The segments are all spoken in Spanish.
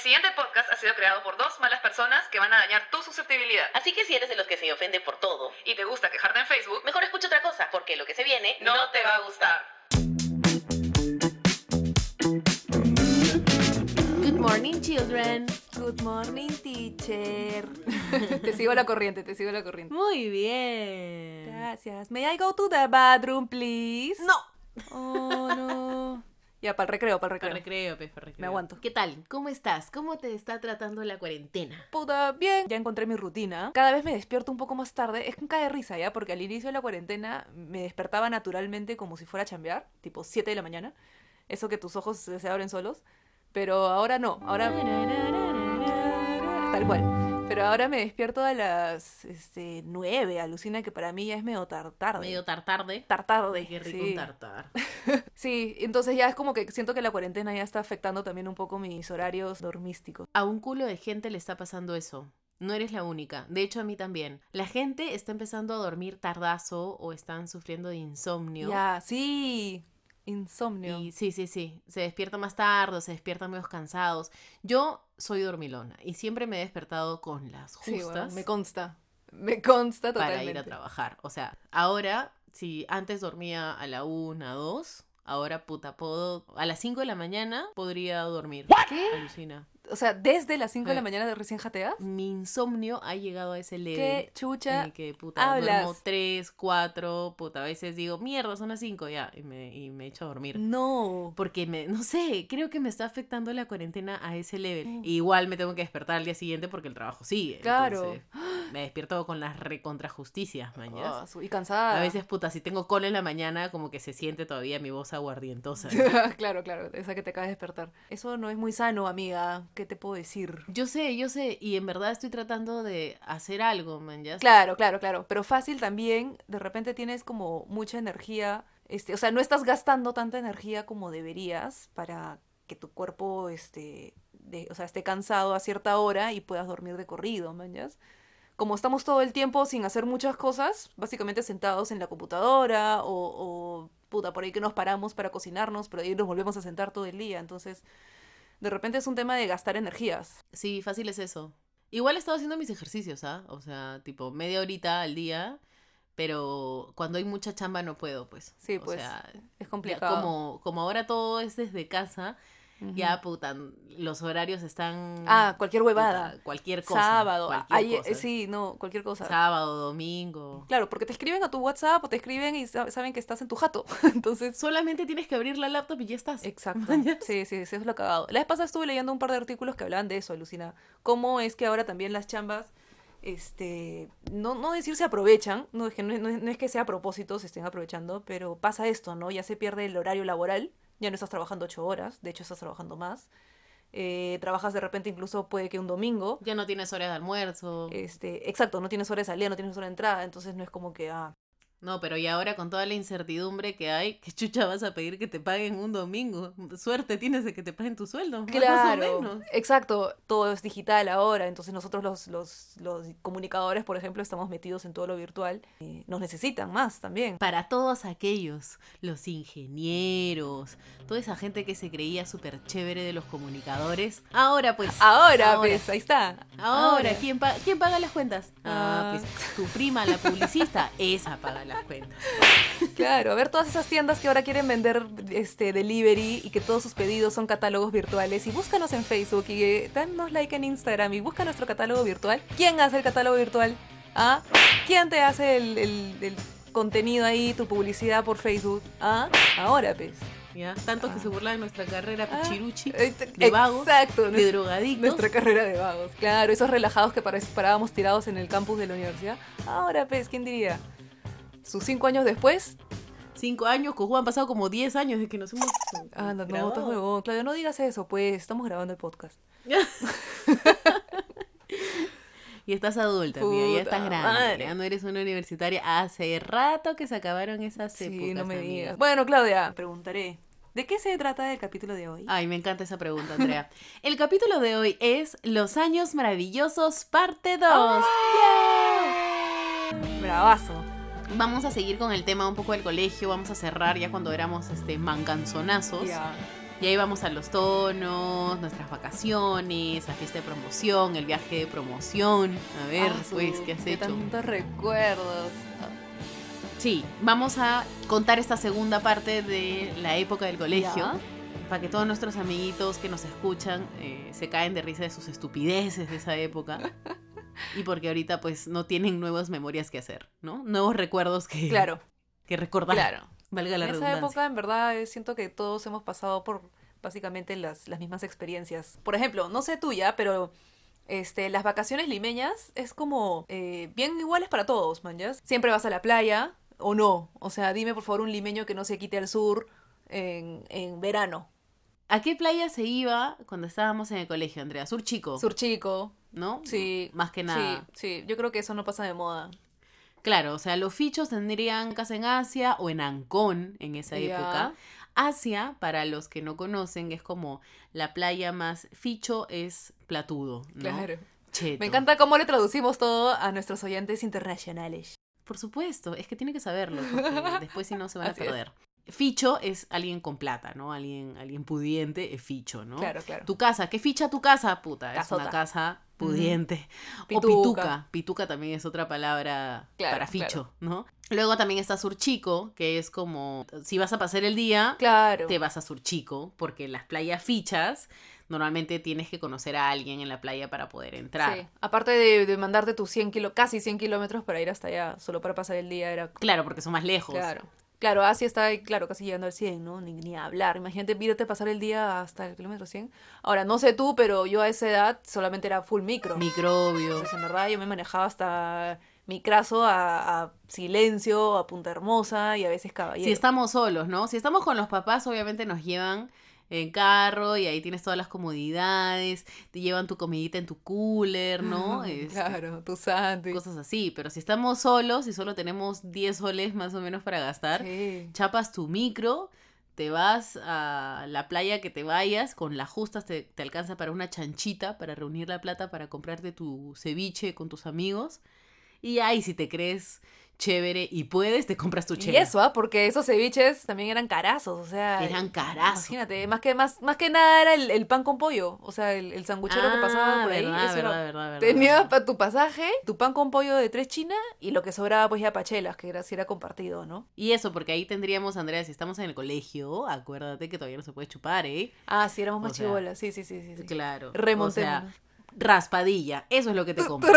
siguiente podcast ha sido creado por dos malas personas que van a dañar tu susceptibilidad. Así que si eres de los que se ofende por todo, Y te gusta quejarte en Facebook, mejor escucha otra cosa, porque lo que se viene no te va a gustar. Good morning, children. Good morning, teacher. te sigo la corriente, te sigo la corriente. Muy bien. Gracias. May I go to the bathroom, please? No. Oh, no. Ya, para el recreo, para el Para recreo. recreo, pues, para recreo. Me aguanto. ¿Qué tal? ¿Cómo estás? ¿Cómo te está tratando la cuarentena? Puta, bien. Ya encontré mi rutina. Cada vez me despierto un poco más tarde. Es que cae de risa, ¿ya? Porque al inicio de la cuarentena me despertaba naturalmente como si fuera a chambear, tipo 7 de la mañana. Eso que tus ojos se se abren solos. Pero ahora no. Ahora... Tal cual. Pero ahora me despierto a las este, 9. Alucina que para mí ya es medio tar- tarde. Medio tartarde. tar tarde. Qué rico sí. un tartar. Sí, entonces ya es como que siento que la cuarentena ya está afectando también un poco mis horarios dormísticos. A un culo de gente le está pasando eso. No eres la única. De hecho, a mí también. La gente está empezando a dormir tardazo o están sufriendo de insomnio. Ya, sí. Insomnio. Y sí, sí, sí. Se despierta más tarde, se despiertan medio cansados. Yo soy dormilona y siempre me he despertado con las Sí, justas bueno, me consta. Me consta para totalmente. ir a trabajar. O sea, ahora, si antes dormía a la una, dos, ahora puta, puedo. A las 5 de la mañana podría dormir. ¿Qué? Alucina. O sea, desde las 5 de la mañana de recién jateas. Mi insomnio ha llegado a ese level. ¿Qué chucha? en el que puta, hablas? duermo 3, 4, puta, a veces digo, mierda, son las 5 ya, y me, y me echo a dormir. No. Porque me, no sé, creo que me está afectando la cuarentena a ese level. Mm. Igual me tengo que despertar al día siguiente porque el trabajo sigue. Claro. entonces, me despierto con las recontrajusticias, mañana. Su- y cansada. A veces, puta, si tengo cola en la mañana, como que se siente todavía mi voz aguardientosa. claro, claro, esa que te acabas de despertar. Eso no es muy sano, amiga. ¿Qué te puedo decir? Yo sé, yo sé, y en verdad estoy tratando de hacer algo, man, ya. Claro, claro, claro. Pero fácil también, de repente tienes como mucha energía, este, o sea, no estás gastando tanta energía como deberías para que tu cuerpo este, de- o sea, esté cansado a cierta hora y puedas dormir de corrido, mañas. Como estamos todo el tiempo sin hacer muchas cosas, básicamente sentados en la computadora o, o puta, por ahí que nos paramos para cocinarnos, pero ahí nos volvemos a sentar todo el día. Entonces, de repente es un tema de gastar energías. Sí, fácil es eso. Igual he estado haciendo mis ejercicios, ¿ah? O sea, tipo media horita al día, pero cuando hay mucha chamba no puedo, pues. Sí, O pues, sea, Es ya complicado. como, como ahora todo es desde casa, Ya puta, los horarios están... Ah, cualquier huevada. puta, cualquier cosa. Sábado, cualquier ay, cosa. eh, sí, no, cualquier cosa. Sábado, domingo. Claro, porque te escriben a tu WhatsApp o te escriben y sa- saben que estás en tu jato. Entonces, Solamente tienes que abrir la laptop y ya estás. exacto. Sí, sí, sí, eso es lo cagado. La vez pasada estuve leyendo un par de artículos que hablaban de eso, Alucina. Cómo es que ahora también las chambas, este, no, no decir se aprovechan, no es, que, no, no es que sea a propósito, se estén aprovechando, pero pasa esto, ¿no? Ya se pierde el horario laboral, ya no estás trabajando ocho horas, de hecho estás trabajando más. Eh, trabajas de repente incluso puede que un domingo. Ya no tienes horas de almuerzo. Este, exacto, no tienes hora de salida, no tienes hora de entrada, entonces no es como que, ah, No, pero y ahora con toda la incertidumbre que hay, ¿qué chucha vas a pedir que te paguen un domingo? Suerte tienes de que te paguen tu sueldo. más o Claro, menos. exacto, todo es digital ahora, entonces nosotros los, los, los comunicadores, por ejemplo, estamos metidos en todo lo virtual, y nos necesitan más también. Para todos aquellos, los ingenieros, toda esa gente que se creía súper chévere de los comunicadores. Ahora pues. Ahora, Ahora. pues, ahí está. Ahora, ¿quién, pa- ¿quién paga las cuentas? Ah. Ah, pues tu prima, la publicista, esa paga las cuentas. Claro, a ver todas esas tiendas que ahora quieren vender este delivery y que todos sus pedidos son catálogos virtuales y búscanos en Facebook y eh, danos like en Instagram y busca nuestro catálogo virtual. ¿Quién hace el catálogo virtual? ¿Ah? ¿Quién te hace el, el- el contenido ahí, tu publicidad por Facebook? ¿Ah? Ahora, pues. ¿Ya? Tanto que Ah. se burlan de nuestra carrera Ah, pichiruchi, eh, de vagos, Exacto, de drogadictos. Nuestra carrera de vagos. Claro, esos relajados que parábamos tirados en el campus de la universidad. Ahora, pues, ¿quién diría? Sus cinco años después. Cinco años, cojudo, han pasado como 10 años de que nos hemos. Ah, no, no, huevón. Claudio, no digas eso, pues, estamos grabando el podcast. Y estás adulta, amiga, ya Puta estás grande. madre. Ya no eres una universitaria. Hace rato que se acabaron esas Sí, no me digas. Bueno, Claudia, preguntaré. ¿De qué se trata el capítulo de hoy? Ay, me encanta esa pregunta, Andrea. El capítulo de hoy es Los años maravillosos, parte 2. Bravazo. Vamos a seguir con el tema un poco del colegio. Vamos a cerrar ya cuando éramos este manganzonazos. Ya. Y ahí vamos a los tonos, nuestras vacaciones, la fiesta de promoción, el viaje de promoción. A ver, Ah, pues, ¿qué has hecho? tantos recuerdos. Sí, vamos a contar esta segunda parte de la época del colegio. Para que todos nuestros amiguitos que nos escuchan eh, se caen de risa de sus estupideces de esa época. Y porque ahorita pues no tienen nuevas memorias que hacer, ¿no? Nuevos recuerdos que, Claro, que recordar. claro. Valga la en esa época, en verdad, eh, siento que todos hemos pasado por básicamente las, las mismas experiencias. Por ejemplo, no sé tuya, pero este, las vacaciones limeñas es como eh, bien iguales para todos, manjas. Siempre vas a la playa o no. O sea, dime por favor un limeño que no se quite al sur en, en verano. ¿A qué playa se iba cuando estábamos en el colegio, Andrea? Sur Chico, Sur chico. ¿no? Sí. Más que nada. Sí, sí. Yo creo que eso no pasa de moda. Claro, o sea, los fichos tendrían casa en Asia o en Ancón en esa época. Asia, para los que no conocen, es como la playa más ficho es platudo, ¿no? Claro. Cheto. Me encanta cómo le traducimos todo a nuestros oyentes internacionales. Por supuesto, es que tiene que saberlo, porque después si no se van a Así es. Ficho es alguien con plata, ¿no? Alguien, alguien pudiente es ficho, ¿no? Claro, claro. Tu casa, ¿qué ficha tu casa? Puta, es Casota. una casa pudiente. O Pituca. pituca. Pituca también es otra palabra Claro, para ficho, ¿no? Luego también está surchico, que es como, si vas a pasar el día, Claro. te vas a surchico, porque en las playas fichas normalmente tienes que conocer a alguien en la playa para poder entrar. Sí. Aparte de, de mandarte tus 100 kilo, casi 100 kilómetros para ir hasta allá, solo para pasar el día, era... Claro, porque son más lejos. Claro. Claro, Asia está, ahí, claro, casi llegando al 100, ¿no? Ni, ni hablar. Imagínate, a pasar el día hasta el kilómetro 100. Ahora, no sé tú, pero yo a esa edad solamente era full micro. Microbios. Entonces, en verdad, yo me manejaba hasta micrazo a, a silencio, a punta hermosa y a veces caballero. Si estamos solos, ¿no? Si estamos con los papás, obviamente nos llevan en carro y ahí tienes todas las comodidades, te llevan tu comidita en tu cooler, ¿no? Este, Claro, tu sándwich. Cosas así, pero si estamos solos y solo tenemos 10 soles más o menos para gastar, Sí. chapas tu micro, te vas a la playa que te vayas, con las justas te, te alcanza para una chanchita, para reunir la plata, para comprarte tu ceviche con tus amigos. Y ahí si te crees chévere y puedes, te compras tu Y chévere. eso, ¿ah? Porque esos ceviches también eran carazos, o sea... Eran carazos. Imagínate, más que, más, más que nada era el, el pan con pollo, o sea, el, el sanguchero que pasaba Ah, por ahí. verdad, eso era- verdad, verdad, verdad, Tenía verdad. pa- tu pasaje, tu pan con pollo de tres chinas y lo que sobraba pues ya pachelas, que era, si era compartido, ¿no? Y eso, porque ahí tendríamos, Andrea, si estamos en el colegio, acuérdate que todavía no se puede chupar, ¿eh? Ah, sí, éramos más sea, chibolas, sí, sí, sí, sí. sí. Claro. O sea, raspadilla, eso es lo que te compras.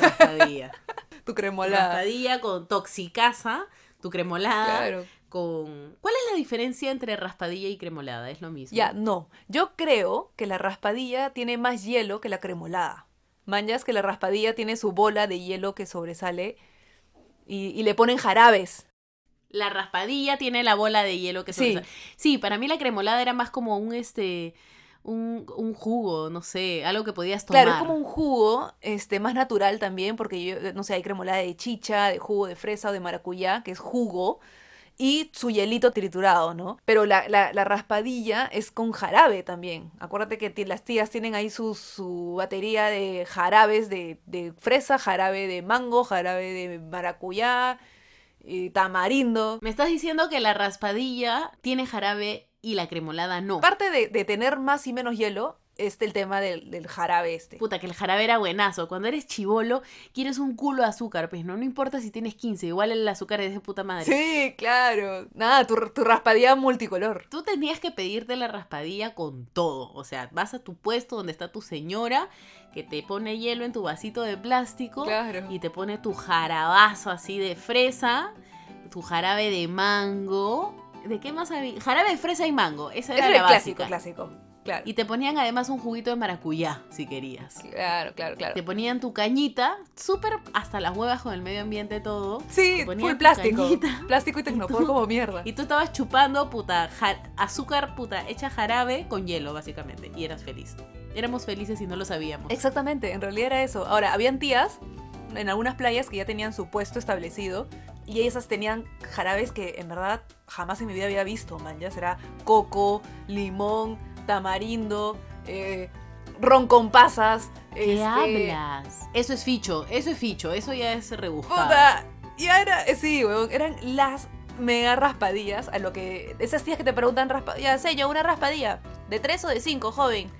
raspadilla. Tu cremolada. Raspadilla con toxicasa, tu cremolada. Claro. Con... ¿Cuál es la diferencia entre raspadilla y cremolada? Es lo mismo. Ya, no. Yo creo que la raspadilla tiene más hielo que la cremolada. Manjas que la raspadilla tiene su bola de hielo que sobresale y, y le ponen jarabes. La raspadilla tiene la bola de hielo que Sí. sobresale. Sí, para mí la cremolada era más como un este un, un jugo, no sé, algo que podías tomar. Claro, es como un jugo este, más natural también, porque yo, no sé, hay cremolada de chicha, de jugo de fresa o de maracuyá, que es jugo, y su hielito triturado, ¿no? Pero la, la, la raspadilla es con jarabe también. Acuérdate que las tías tienen ahí su, su batería de jarabes de, de fresa, jarabe de mango, jarabe de maracuyá, y tamarindo. Me estás diciendo que la raspadilla tiene jarabe y la cremolada no. Aparte de, de tener más y menos hielo, este el tema del, del jarabe este. Puta, que el jarabe era buenazo. Cuando eres chivolo, quieres un culo de azúcar, pues no, no importa si tienes 15, igual el azúcar es de puta madre. Sí, claro. Nada, tu, tu raspadilla multicolor. Tú tenías que pedirte la raspadilla con todo. O sea, vas a tu puesto donde está tu señora, que te pone hielo en tu vasito de plástico Claro. y te pone tu jarabazo así de fresa, tu jarabe de mango. ¿De qué más había? Jarabe de fresa y mango. Esa era la el clásico, básica. clásico. Claro. Y te ponían además un juguito de maracuyá, si querías. Claro, claro, claro. Te ponían tu cañita, súper hasta las huevas con el medio ambiente todo. Sí, full plástico. cañita. Plástico y tecnopor como mierda. Y tú estabas chupando, puta, ja- azúcar, puta, hecha jarabe con hielo, básicamente. Y eras feliz. Éramos felices y no lo sabíamos. Exactamente, en realidad era eso. Ahora, habían tías en algunas playas que ya tenían su puesto establecido y esas tenían jarabes que en verdad jamás en mi vida había visto, man. Ya será coco, limón, tamarindo, eh, ron con pasas. ¿Qué este, hablas? Eso es ficho, eso es ficho, eso ya es rebuscado. Puta, ya era, eh, sí, weón, eran las mega raspadillas, a lo que esas tías que te preguntan raspadillas, sé yo, una raspadilla, ¿de tres o de cinco, joven?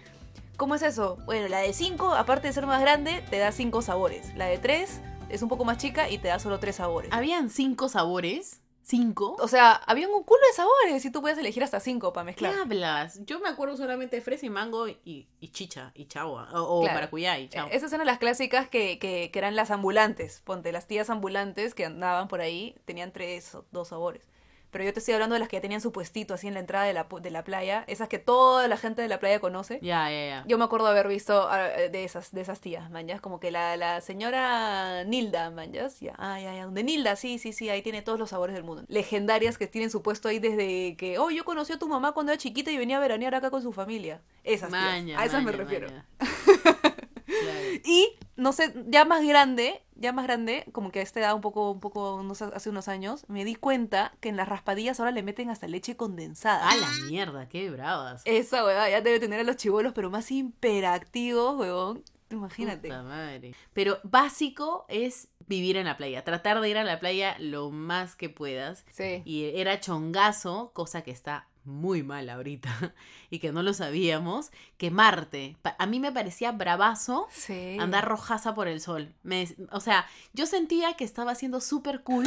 ¿Cómo es eso? Bueno, la de 5, aparte de ser más grande, te da 5 sabores. La de 3 es un poco más chica y te da solo 3 sabores. Habían cinco sabores. ¿Cinco? O sea, había un culo de sabores y tú puedes elegir hasta 5 para ¿Qué mezclar. hablas? Yo me acuerdo solamente de fresa y mango y, y chicha y chagua. O, o Claro. maracuyá y chagua. Esas eran las clásicas que, que, que eran las ambulantes. Ponte, las tías ambulantes que andaban por ahí tenían tres o dos sabores. Pero yo te estoy hablando de las que ya tenían su puestito así en la entrada de la, de la playa. Esas que toda la gente de la playa conoce. Ya, ya, ya. Yo me acuerdo haber visto ah, de esas, de esas tías, manjas, como que la, la señora Nilda, manjas, ya, ah, ya, ya, donde Nilda, sí, sí, sí, ahí tiene todos los sabores del mundo. Legendarias que tienen su puesto ahí desde que, oh, yo conocí a tu mamá cuando era chiquita y venía a veranear acá con su familia. Esas tías, Maña, a esas me refiero. maña. Claro. Y, no sé, ya más grande, ya más grande, como que a esta edad un poco, un poco, no sé, hace unos años, me di cuenta que en las raspadillas ahora le meten hasta leche condensada. A la mierda, qué bravas. Esa huevada ya debe tener a los chivolos, pero más hiperactivos, huevón. Imagínate. Puta madre. Pero básico es vivir en la playa, tratar de ir a la playa lo más que puedas. Sí. Y era chongazo, cosa que está muy mal ahorita y que no lo sabíamos, quemarte. Pa- A mí me parecía bravazo Sí. andar rojaza por el sol. Me- o sea, yo sentía que estaba siendo súper cool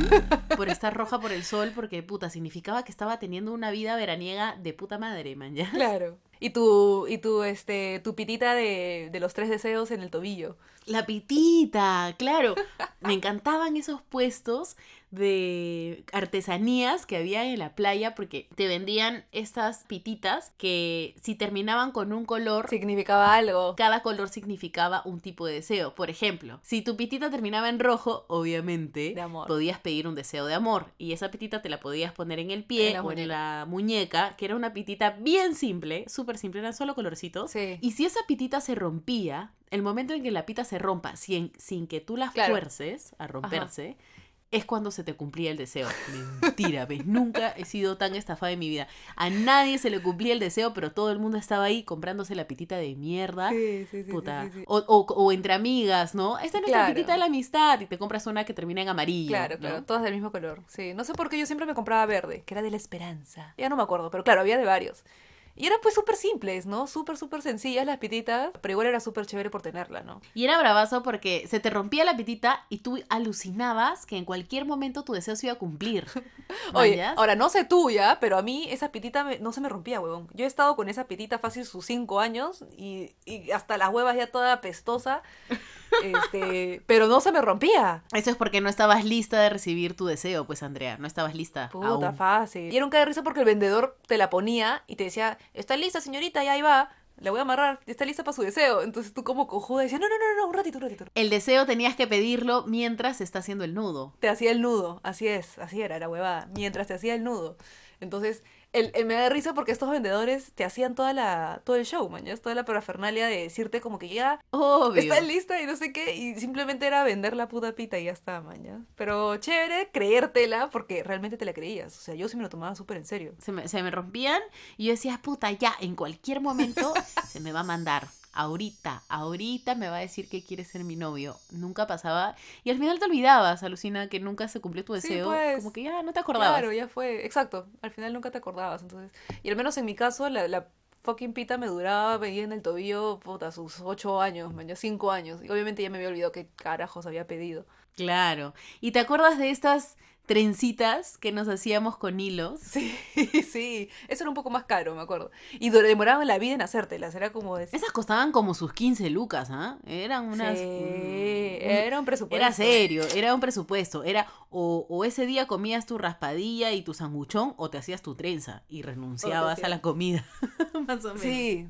por estar roja por el sol porque, puta, significaba que estaba teniendo una vida veraniega de puta madre, man, ¿ya? Claro. Y tu, y tu, este, tu pitita de, de los tres deseos en el tobillo. La pitita, claro. Me encantaban esos puestos de artesanías que había en la playa porque te vendían estas pititas que si terminaban con un color, Significaba algo. cada color significaba un tipo de deseo. Por ejemplo, si tu pitita terminaba en rojo, obviamente De amor. podías pedir un deseo de amor y esa pitita te la podías poner en el pie En o en la muñeca, que era una pitita bien simple, súper simple, eran solo colorcitos. Sí. Y si esa pitita se rompía, el momento en que la pita se rompa sin, sin que tú la Claro. fuerces a romperse, es cuando se te cumplía el deseo. Mentira, ¿ves? Nunca he sido tan estafada en mi vida. A nadie se le cumplía el deseo, pero todo el mundo estaba ahí comprándose la pitita de mierda. Sí, sí, sí, Puta. O, o- o entre amigas, ¿no? Esta es nuestra Claro. pitita de la amistad y te compras una que termina en amarillo. Claro, ¿no? claro, todas del mismo color. Sí, no sé por qué yo siempre me compraba verde, que era de la esperanza. Ya no me acuerdo, pero claro, había de varios. Y eran pues súper simples, ¿no? Súper, súper sencillas las pititas, pero igual era súper chévere por tenerla, ¿no? Y era bravazo porque se te rompía la pitita y tú alucinabas que en cualquier momento tu deseo se iba a cumplir. Oye, ahora no sé tuya, pero a mí esa pitita me- no se me rompía, huevón. Yo he estado con esa pitita fácil sus cinco años y, y hasta las huevas ya toda pestosa, este, pero no se me rompía. Eso es porque no estabas lista de recibir tu deseo, pues Andrea, no estabas lista. Puta, aún. fácil. Y era un de risa porque el vendedor te la ponía y te decía, está lista señorita, ya ahí va, la voy a amarrar, está lista para su deseo. Entonces tú como cojuda decías, no, no, no, no, un ratito, un ratito. El deseo tenías que pedirlo mientras se está haciendo el nudo. Te hacía el nudo, así es, así era la huevada, mientras te hacía el nudo. Entonces, el, el- me da risa porque estos vendedores te hacían toda la, todo el show, man, toda la parafernalia de decirte como que ya Obvio. está lista y no sé qué, y simplemente era vender la puta pita y ya está, man, ya. Pero chévere creértela porque realmente te la creías. O sea, yo sí me lo tomaba súper en serio. Se me, se me rompían y yo decía, puta, ya, en cualquier momento se me va a mandar. Ahorita, ahorita me va a decir que quiere ser mi novio. Nunca pasaba. Y al final te olvidabas, alucina, que nunca se cumplió tu Sí, deseo. pues. Como que ya no te acordabas. Claro, ya fue. Exacto. Al final nunca te acordabas. Entonces, y al menos en mi caso, la, la fucking pita me duraba, veía en el tobillo, puta, sus ocho años, man, ya cinco años. Y obviamente ya me había olvidado qué carajos había pedido. Claro. ¿Y te acuerdas de estas trencitas que nos hacíamos con hilos? Sí, sí. Eso era un poco más caro, me acuerdo. Y demoraban la vida en hacértelas. Era como decir. Esas costaban como sus 15 lucas, ¿ah? Eran unas... Sí, mm, era un presupuesto. Era serio, era un presupuesto. Era o, o ese día comías tu raspadilla y tu sanguchón o te hacías tu trenza y renunciabas a la comida. Más o menos. Sí,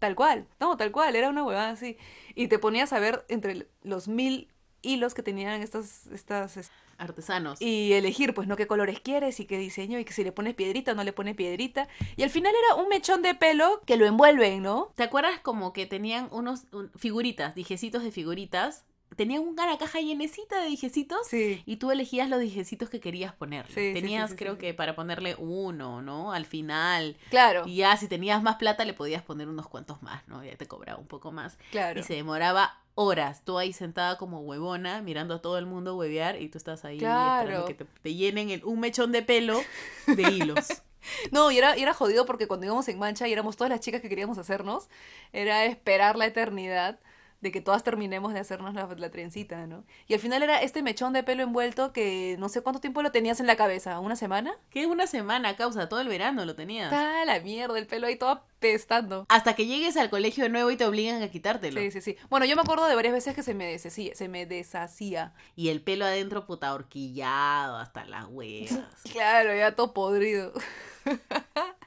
tal cual. No, tal cual. Era una huevada así. Y te ponías a ver entre los mil hilos que tenían estas, estas es- Artesanos. y elegir, pues, ¿no? ¿Qué colores quieres y qué diseño? Y que si le pones piedrita o no le pones piedrita. Y al final era un mechón de pelo que lo envuelven, ¿no? ¿Te acuerdas como que tenían unos un- figuritas, dijecitos de figuritas? Tenían una caja llenecita de dijecitos Sí. y tú elegías los dijecitos que querías. Sí, sí, tenías, sí, creo que para ponerle uno, ¿no? Al final. Claro, Y ya si tenías más plata le podías poner unos cuantos más, ¿no? Ya te cobraba un poco más. claro. Y se demoraba horas, tú ahí sentada como huevona, mirando a todo el mundo huevear y tú estás ahí Claro. esperando que te, te llenen el- un mechón de pelo de hilos. No, y era, y era jodido porque cuando íbamos en mancha y éramos todas las chicas que queríamos hacernos, era esperar la eternidad de que todas terminemos de hacernos la, la trencita, ¿no? Y al final era este mechón de pelo envuelto que no sé cuánto tiempo lo tenías en la cabeza, ¿una semana? que una semana, causa, todo el verano lo tenías. Está la mierda, el pelo ahí todo apestando. Hasta que llegues al colegio de nuevo y te obligan a quitártelo. Sí, sí, sí. Bueno, yo me acuerdo de varias veces que se me deshacía, se me deshacía. Y el pelo adentro, puta, horquillado hasta las huevas. Claro, ya todo podrido.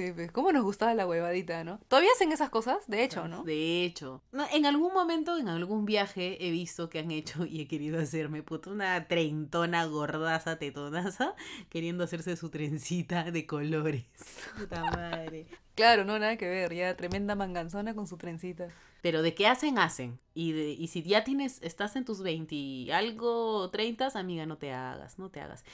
Sí, pues, ¿cómo nos gustaba la huevadita, no? ¿Todavía hacen esas cosas? De hecho, ¿no? De hecho, no, en algún momento, en algún viaje, he visto que han hecho y he querido hacerme, puta, una treintona gordaza, tetonaza, queriendo hacerse su trencita de colores. Puta madre. Claro, no, nada que ver. Ya tremenda manganzona con su trencita. Pero de qué hacen, hacen. Y, de, y si ya tienes, estás en tus 20 y algo, 30, amiga, no te hagas, no te hagas.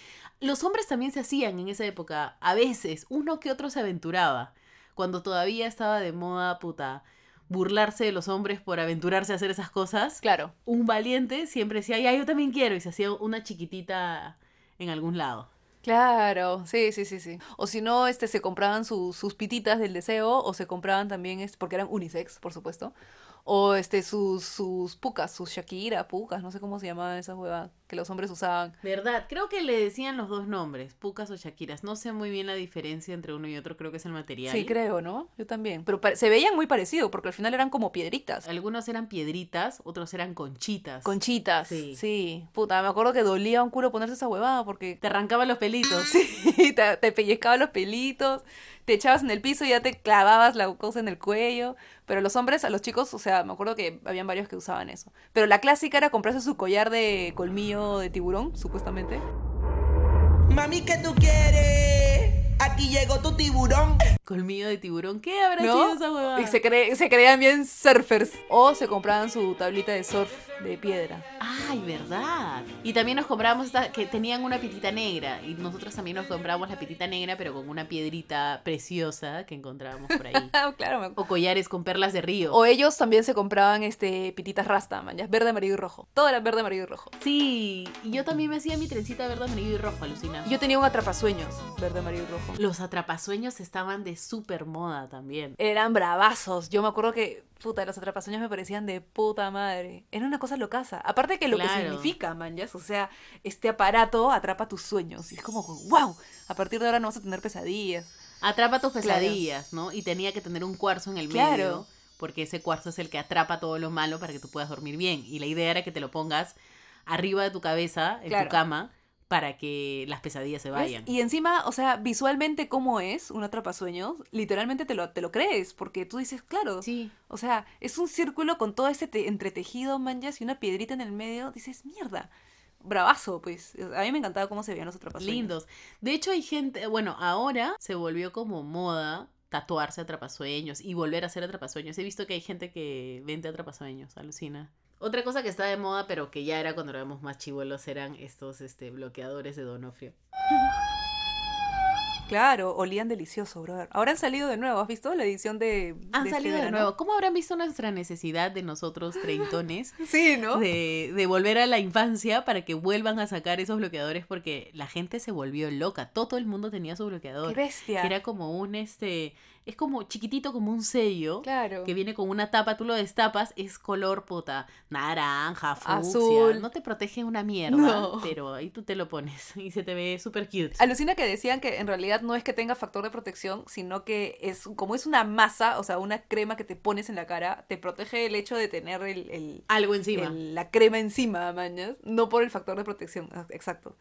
Los hombres también se hacían en esa época, a veces, uno que otro se aventuraba. Cuando todavía estaba de moda, puta, burlarse de los hombres por aventurarse a hacer esas cosas. Claro. Un valiente siempre decía, ya, yo también quiero, y se hacía una chiquitita en algún lado. Claro, sí, sí, sí, sí. O si no, este, se compraban su- sus pititas del deseo, o se compraban también, este, porque eran unisex, por supuesto, o este, sus, sus pucas, sus Shakira, pucas, no sé cómo se llamaban esas huevas que los hombres usaban. ¿Verdad? Creo que le decían los dos nombres, Pucas o Shakiras. No sé muy bien la diferencia entre uno y otro, creo que es el material. Sí, creo, ¿no? Yo también. Pero se veían muy parecidos, porque al final eran como piedritas. Algunos eran piedritas, otros eran conchitas. Conchitas. Sí. Sí. Puta, me acuerdo que dolía un culo ponerse esa huevada porque Te arrancaban los pelitos. Sí, te, te pellizcaba los pelitos, te echabas en el piso y ya te clavabas la cosa en el cuello. Pero los hombres, a los chicos, o sea, me acuerdo que habían varios que usaban eso. Pero la clásica era comprarse su collar de colmillo de tiburón, supuestamente. Mami, ¿qué tú quieres? Aquí llegó tu tiburón. Colmillo de tiburón. ¿Qué habrá ¿No? sido esa huevada? Y se, cre- se creían bien surfers. O se compraban su tablita de surf de piedra. Ay, verdad. Y también nos comprábamos esta, que tenían una pitita negra. Y nosotros también nos comprábamos la pitita negra, pero con una piedrita preciosa que encontrábamos por ahí. Ah, claro, me acuerdo. o collares con perlas de río. O ellos también se compraban este pititas rasta, man, ya, verde, amarillo y rojo. Todo era verde, amarillo y rojo. Sí, y yo también me hacía mi trencita verde, amarillo y rojo, alucina. Yo tenía un atrapasueños, verde, amarillo y rojo. Los atrapasueños estaban de súper moda también. Eran bravazos. Yo me acuerdo que, puta, los atrapasueños me parecían de puta madre. Era una cosa locaza. Aparte que lo que significa, man, ya, o sea, este aparato atrapa tus sueños. Y es como, wow, a partir de ahora no vas a tener pesadillas. Atrapa tus Claro. pesadillas, ¿no? Y tenía que tener un cuarzo en el Claro. medio, porque ese cuarzo es el que atrapa todo lo malo para que tú puedas dormir bien. Y la idea era que te lo pongas arriba de tu cabeza, en Claro. tu cama, para que las pesadillas se ¿Ves? vayan. Y encima, o sea, visualmente cómo es un atrapasueños, literalmente te lo, te lo crees, porque tú dices, claro, Sí. o sea, es un círculo con todo ese te- entretejido, manjas, y una piedrita en el medio, dices, mierda, bravazo, pues. A mí me encantaba cómo se veían los atrapasueños. Lindos. De hecho, hay gente, bueno, ahora se volvió como moda tatuarse atrapasueños y volver a hacer atrapasueños. He visto que hay gente que vende atrapasueños, alucina. Otra cosa que está de moda, pero que ya era cuando éramos más chivolos, eran estos este, bloqueadores de Donofrio. Claro, olían delicioso, brother. Ahora han salido de nuevo, ¿has visto la edición de... Han de este salido de nuevo. ¿Cómo habrán visto nuestra necesidad de nosotros treintones Sí, ¿no? de, de volver a la infancia para que vuelvan a sacar esos bloqueadores? Porque la gente se volvió loca. Todo el mundo tenía su bloqueador. Qué bestia. Que era como un, este, es como chiquitito como un sello. Claro. Que viene con una tapa, tú lo destapas, es color puta, naranja, fucsia. Azul. No te protege una mierda, No. pero ahí tú te lo pones y se te ve súper cute. Alucina que decían que en realidad no es que tenga factor de protección, sino que es como es una masa, o sea, una crema que te pones en la cara, te protege el hecho de tener el, el- Algo encima. el- la crema encima, mañas, no por el factor de protección, ah, exacto.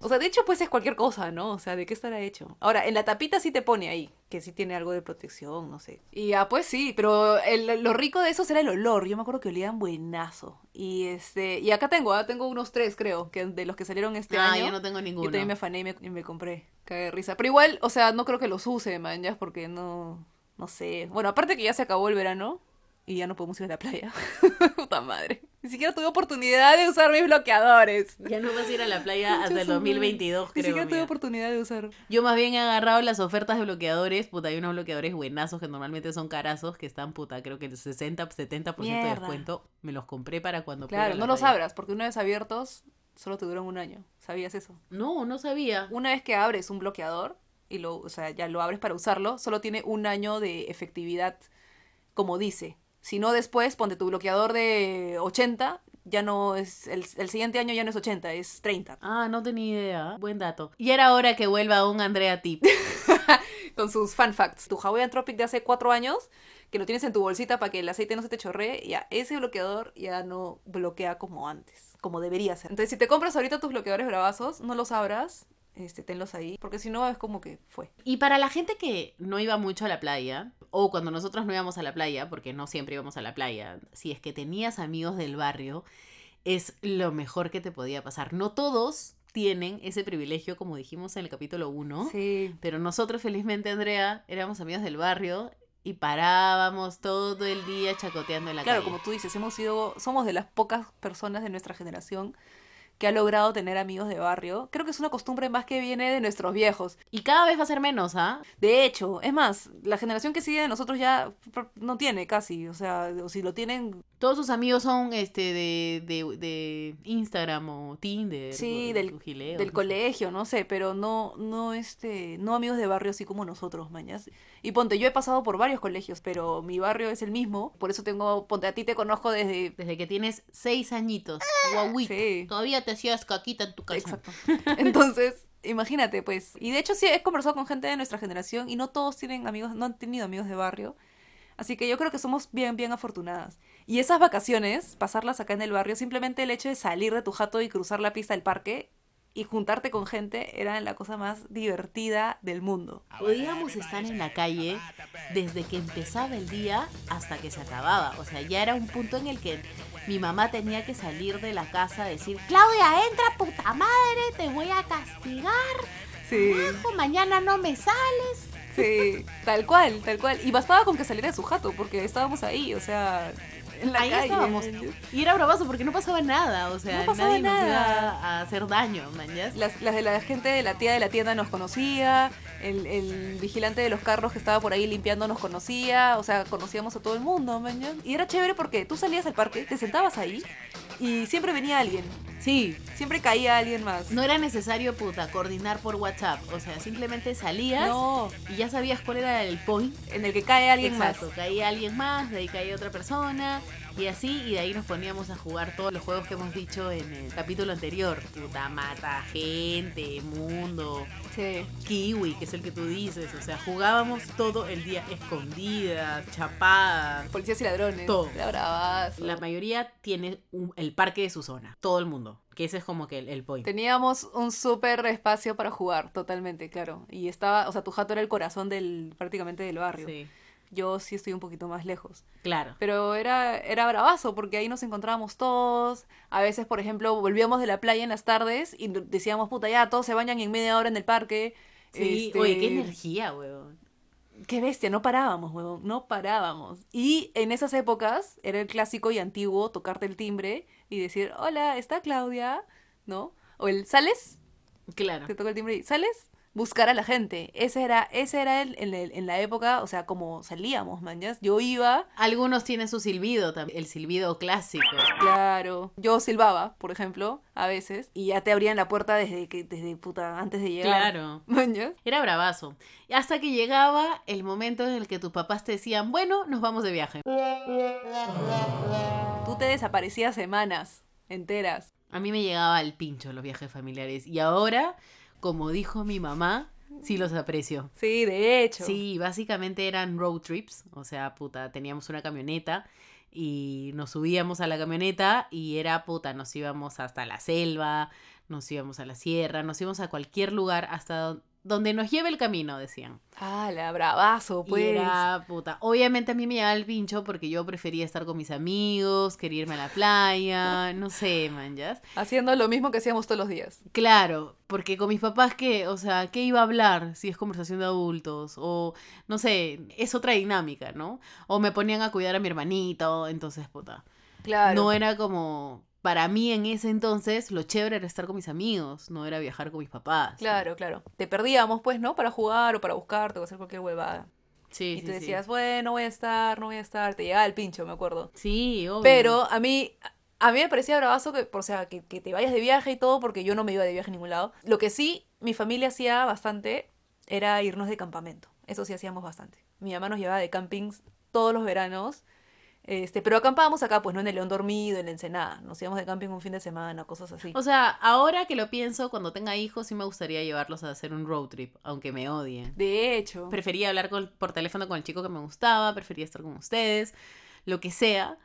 O sea, de hecho, pues es cualquier cosa, ¿no? O sea, ¿de qué estará hecho? Ahora, en la tapita sí te pone ahí, que sí tiene algo de protección, no sé. Y ah, pues sí, pero el- lo rico de esos era el olor. Yo me acuerdo que olían buenazo. Y este, y acá tengo, ah, tengo unos tres, creo, que de los que salieron este ah, año. yo no tengo Yo ninguno. también me afané y me, y me compré. Cagué de risa. Pero igual, o sea, no creo que los use, man, ya, porque no. No sé. Bueno, aparte que ya se acabó el verano y ya no podemos ir a la playa. Puta madre. Ni siquiera tuve oportunidad de usar mis bloqueadores. Ya no vas a ir a la playa hasta el su madre. 2022, Ni creo. siquiera tuve oportunidad de usar. Yo más bien he agarrado las ofertas de bloqueadores. Puta, hay unos bloqueadores buenazos que normalmente son carazos, que están, puta, creo que el 60, 70% de Mierda. descuento. Me los compré para cuando Claro, no los playa. abras, porque una vez abiertos, solo te duran un año. ¿Sabías eso? No, no sabía. Una vez que abres un bloqueador y lo, o sea, ya lo abres para usarlo, solo tiene un año de efectividad, como dice. Si no después, ponte tu bloqueador de 80, ya no es, el, el siguiente año ya no es 80, es 30. Ah, no tenía idea. Buen dato. Y era hora que vuelva un Andrea Tip. Con sus fan facts. Tu Hawaiian Tropic de hace cuatro años, que lo tienes en tu bolsita para que el aceite no se te chorree, ya ese bloqueador ya no bloquea como antes, como debería ser. Entonces, si te compras ahorita tus bloqueadores bravazos, no los abras, este, tenlos ahí, porque si no es como que fue. Y para la gente que no iba mucho a la playa, o cuando nosotros no íbamos a la playa, porque no siempre íbamos a la playa, si es que tenías amigos del barrio, es lo mejor que te podía pasar. No todos tienen ese privilegio, como dijimos en el capítulo 1, Sí. pero nosotros felizmente, Andrea, éramos amigos del barrio y parábamos todo el día chacoteando en la Claro, calle. como tú dices, hemos sido, somos de las pocas personas de nuestra generación que ha logrado tener amigos de barrio. Creo que es una costumbre más que viene de nuestros viejos. Y cada vez va a ser menos, ¿ah? De hecho, es más, la generación que sigue de nosotros ya no tiene casi, o sea, o si lo tienen, Todos sus amigos son este de, de, de Instagram o Tinder. Sí, o del- del no sé. colegio, no sé, pero no, no, este, no amigos de barrio así como nosotros, mañas. Y ponte, yo he pasado por varios colegios, pero mi barrio es el mismo, por eso tengo, ponte, a ti te conozco desde... Desde que tienes seis añitos. Sí. Todavía te hacías caquita en tu casa. Exacto. Entonces, imagínate, pues. Y de hecho, sí, he conversado con gente de nuestra generación y no todos tienen amigos, no han tenido amigos de barrio. Así que yo creo que somos bien, bien afortunadas. Y esas vacaciones, pasarlas acá en el barrio, simplemente el hecho de salir de tu jato y cruzar la pista del parque y juntarte con gente era la cosa más divertida del mundo. Podíamos estar en la calle desde que empezaba el día hasta que se acababa. O sea, ya era un punto en el que mi mamá tenía que salir de la casa a decir, Claudia, entra, puta madre, te voy a castigar. Sí, mañana no me sales. sí, tal cual, tal cual. Y bastaba con que saliera de su jato, porque estábamos ahí, o sea, en la Ahí calle. estábamos. Y era bravazo porque no pasaba nada. O sea, No pasaba nadie nos nada. iba a hacer daño. Las, las de la gente de la tía de la tienda nos conocía, el, el vigilante de los carros que estaba por ahí limpiando nos conocía, o sea, conocíamos a todo el mundo, ¿ya? Y era chévere porque tú salías al parque, te sentabas ahí y siempre venía alguien, Sí, siempre caía alguien más. no era necesario, puta, coordinar por WhatsApp. O sea, simplemente salías No, y ya sabías cuál era el point. en el que cae alguien Exacto, más. caía alguien más, de ahí caía otra persona. Y así, y de ahí nos poníamos a jugar todos los juegos que hemos dicho en el capítulo anterior. Puta, mata gente, mundo, Sí. kiwi, que es el que tú dices. O sea, jugábamos todo el día escondidas, chapadas. Policías y ladrones. Todo. La mayoría tiene un- el parque de su zona, todo el mundo. Que ese es como que el, el point. Teníamos un súper espacio para jugar, totalmente, claro. Y estaba, o sea, tu jato era el corazón del, prácticamente del barrio. Sí, Yo sí estoy un poquito más lejos. claro. Pero era, era bravazo porque ahí nos encontrábamos todos. A veces, por ejemplo, volvíamos de la playa en las tardes y decíamos, puta, ya, todos se bañan en media hora en el parque. Sí, Este, oye, qué energía, weón. Qué bestia, no parábamos, huevón, no parábamos. Y en esas épocas era el clásico y antiguo tocarte el timbre y decir, hola, ¿está Claudia? ¿No? O el, ¿sales? Claro. Te toca el timbre y, ¿sales? Buscar a la gente. Ese era, ese era el, en, el- en la época, o sea, como salíamos, mañas. Yo iba, Algunos tienen su silbido también, el silbido clásico. Claro. Yo silbaba, por ejemplo, a veces, y ya te abrían la puerta desde que, desde puta, antes de llegar. Claro. ¿Mañas? Era bravazo. Y Hasta que llegaba el momento en el que tus papás te decían, bueno, nos vamos de viaje. Tú te desaparecías semanas enteras. A mí me llegaba el pincho los viajes familiares. Y ahora, como dijo mi mamá, sí los aprecio. Sí, de hecho. Sí, básicamente eran road trips. O sea, puta, teníamos una camioneta y nos subíamos a la camioneta y era puta, nos íbamos hasta la selva, nos íbamos a la sierra, nos íbamos a cualquier lugar hasta donde nos lleve el camino, decían. Ah, la bravazo, Y pues. era puta. Obviamente a mí me llegaba el pincho porque yo prefería estar con mis amigos, quería irme a la playa, no sé, man, ¿ya? Haciendo lo mismo que hacíamos todos los días. Claro, porque con mis papás, ¿qué? O sea, ¿qué iba a hablar si es conversación de adultos? O, no sé, es otra dinámica, ¿no? O me ponían a cuidar a mi hermanito, entonces, puta. Claro. No era como, para mí en ese entonces, lo chévere era estar con mis amigos, no era viajar con mis papás. Claro, claro. Te perdíamos, pues, ¿no? Para jugar o para buscarte o hacer cualquier huevada. Sí, y tú sí. decías, bueno, no voy a estar, no voy a estar. Te llegaba el pincho, me acuerdo. Sí, obvio. Pero a mí, a mí me parecía bravazo que, o sea, que, que te vayas de viaje y todo, porque yo no me iba de viaje a ningún lado. Lo que sí, mi familia hacía bastante era irnos de campamento. Eso sí hacíamos bastante. Mi mamá nos llevaba de campings todos los veranos. Este, pero acampábamos acá, pues no en el León Dormido, en la Ensenada. Nos íbamos de camping un fin de semana, cosas así. O sea, ahora que lo pienso, cuando tenga hijos, sí me gustaría llevarlos a hacer un road trip, aunque me odien. De hecho, Prefería hablar con- por teléfono con el chico que me gustaba, prefería estar con ustedes, lo que sea,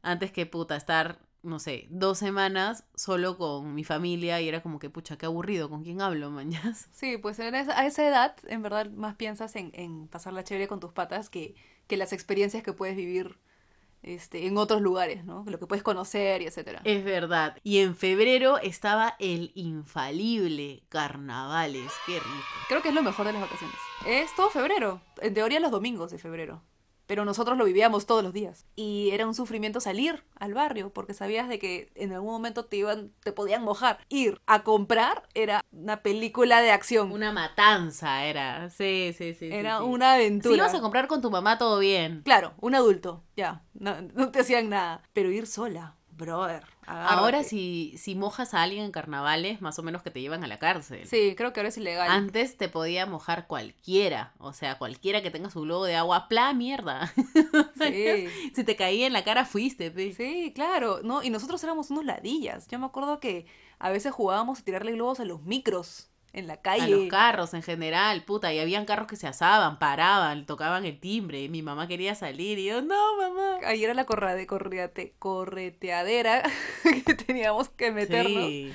antes que puta estar, no sé, dos semanas solo con mi familia y era como que, pucha, qué aburrido, ¿con quién hablo, mañas? Sí, pues en esa- a esa edad, en verdad, más piensas en, en pasarla chévere con tus patas que, que las experiencias que puedes vivir este, en otros lugares, ¿no? Lo que puedes conocer y etcétera. Es verdad. Y en febrero estaba el infalible carnavales, qué rico. Creo que es lo mejor de las vacaciones. Es todo febrero. En teoría los domingos de febrero. Pero nosotros lo vivíamos todos los días. Y era un sufrimiento salir al barrio porque sabías de que en algún momento te iban, te podían mojar. Ir a comprar era una película de acción. Una matanza era, sí, sí, sí. era sí. una Si aventura. ibas a comprar con tu mamá, todo bien. Claro, un adulto, ya. No, no te hacían nada. Pero ir sola, brother. Ahora si, si mojas a alguien en carnavales, más o menos que te llevan a la cárcel. Sí, creo que ahora es ilegal. Antes te podía mojar cualquiera, o sea, cualquiera que tenga su globo de agua, ¡pla, mierda! Sí. si te caía en la cara, fuiste, pe. Sí, claro, ¿no? Y nosotros éramos unos ladillas. Yo me acuerdo que a veces jugábamos a tirarle globos a los micros en la calle. A los carros en general, puta, y habían carros que se asaban, paraban, tocaban el timbre, y mi mamá quería salir, y yo, no, mamá. Ahí era la corrade, correate- correteadera que teníamos que meternos Sí.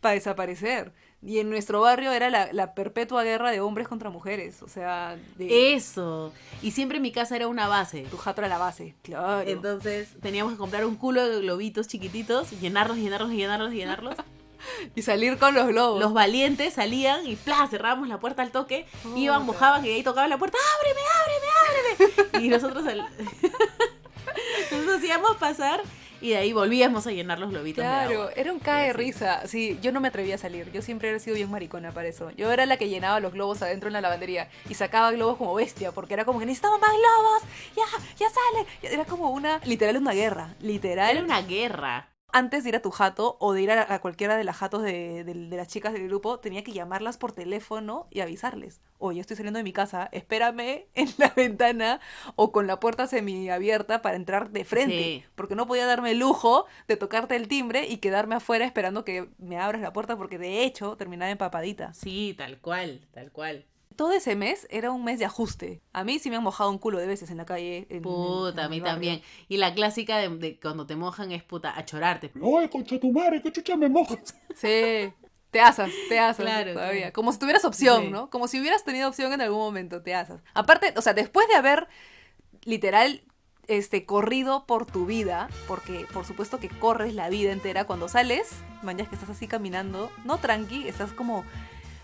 para desaparecer. Y en nuestro barrio era la, la perpetua guerra de hombres contra mujeres. O sea, de Eso. Y siempre mi casa era una base. tu jato era la base. Claro. Entonces teníamos que comprar un culo de globitos chiquititos, llenarlos, llenarlos, llenarlos, llenarlos. y salir con los globos. Los valientes salían y ¡plá! cerrábamos la puerta al toque, iban, Puta. mojaban y ahí tocaban la puerta, ¡ábreme, ábreme, ábreme! Y nosotros, al- nosotros hacíamos pasar y de ahí volvíamos a llenar los globitos. de Claro, agua. era un cae de risa. Sí, yo no me atrevía a salir. Yo siempre he sido bien maricona para eso. Yo era la que llenaba los globos adentro en la lavandería y sacaba globos como bestia, porque era como que necesitamos más globos. Ya, ya sale. Era como una, literal, una guerra. Literal. Era una guerra. Antes de ir a tu jato o de ir a, a cualquiera de las jatos de, de- de las chicas del grupo, tenía que llamarlas por teléfono y avisarles. Oye, estoy saliendo de mi casa, espérame en la ventana o con la puerta semiabierta para entrar de frente. Sí. Porque no podía darme el lujo de tocarte el timbre y quedarme afuera esperando que me abras la puerta porque de hecho terminaba empapadita. Sí, tal cual, tal cual. Todo ese mes era un mes de ajuste. A mí sí me han mojado un culo de veces en la calle. en- Puta, en a mí también. Y la clásica de, de cuando te mojan es puta, a chorarte. Oye, concha tu madre, que chucha me mojas. Sí, te asas, te asas Claro, todavía. claro. Como si tuvieras opción, Sí. ¿no? Como si hubieras tenido opción en algún momento, te asas. Aparte, o sea, después de haber literal este corrido por tu vida, porque por supuesto que corres la vida entera cuando sales, mañas que estás así caminando, no tranqui, estás como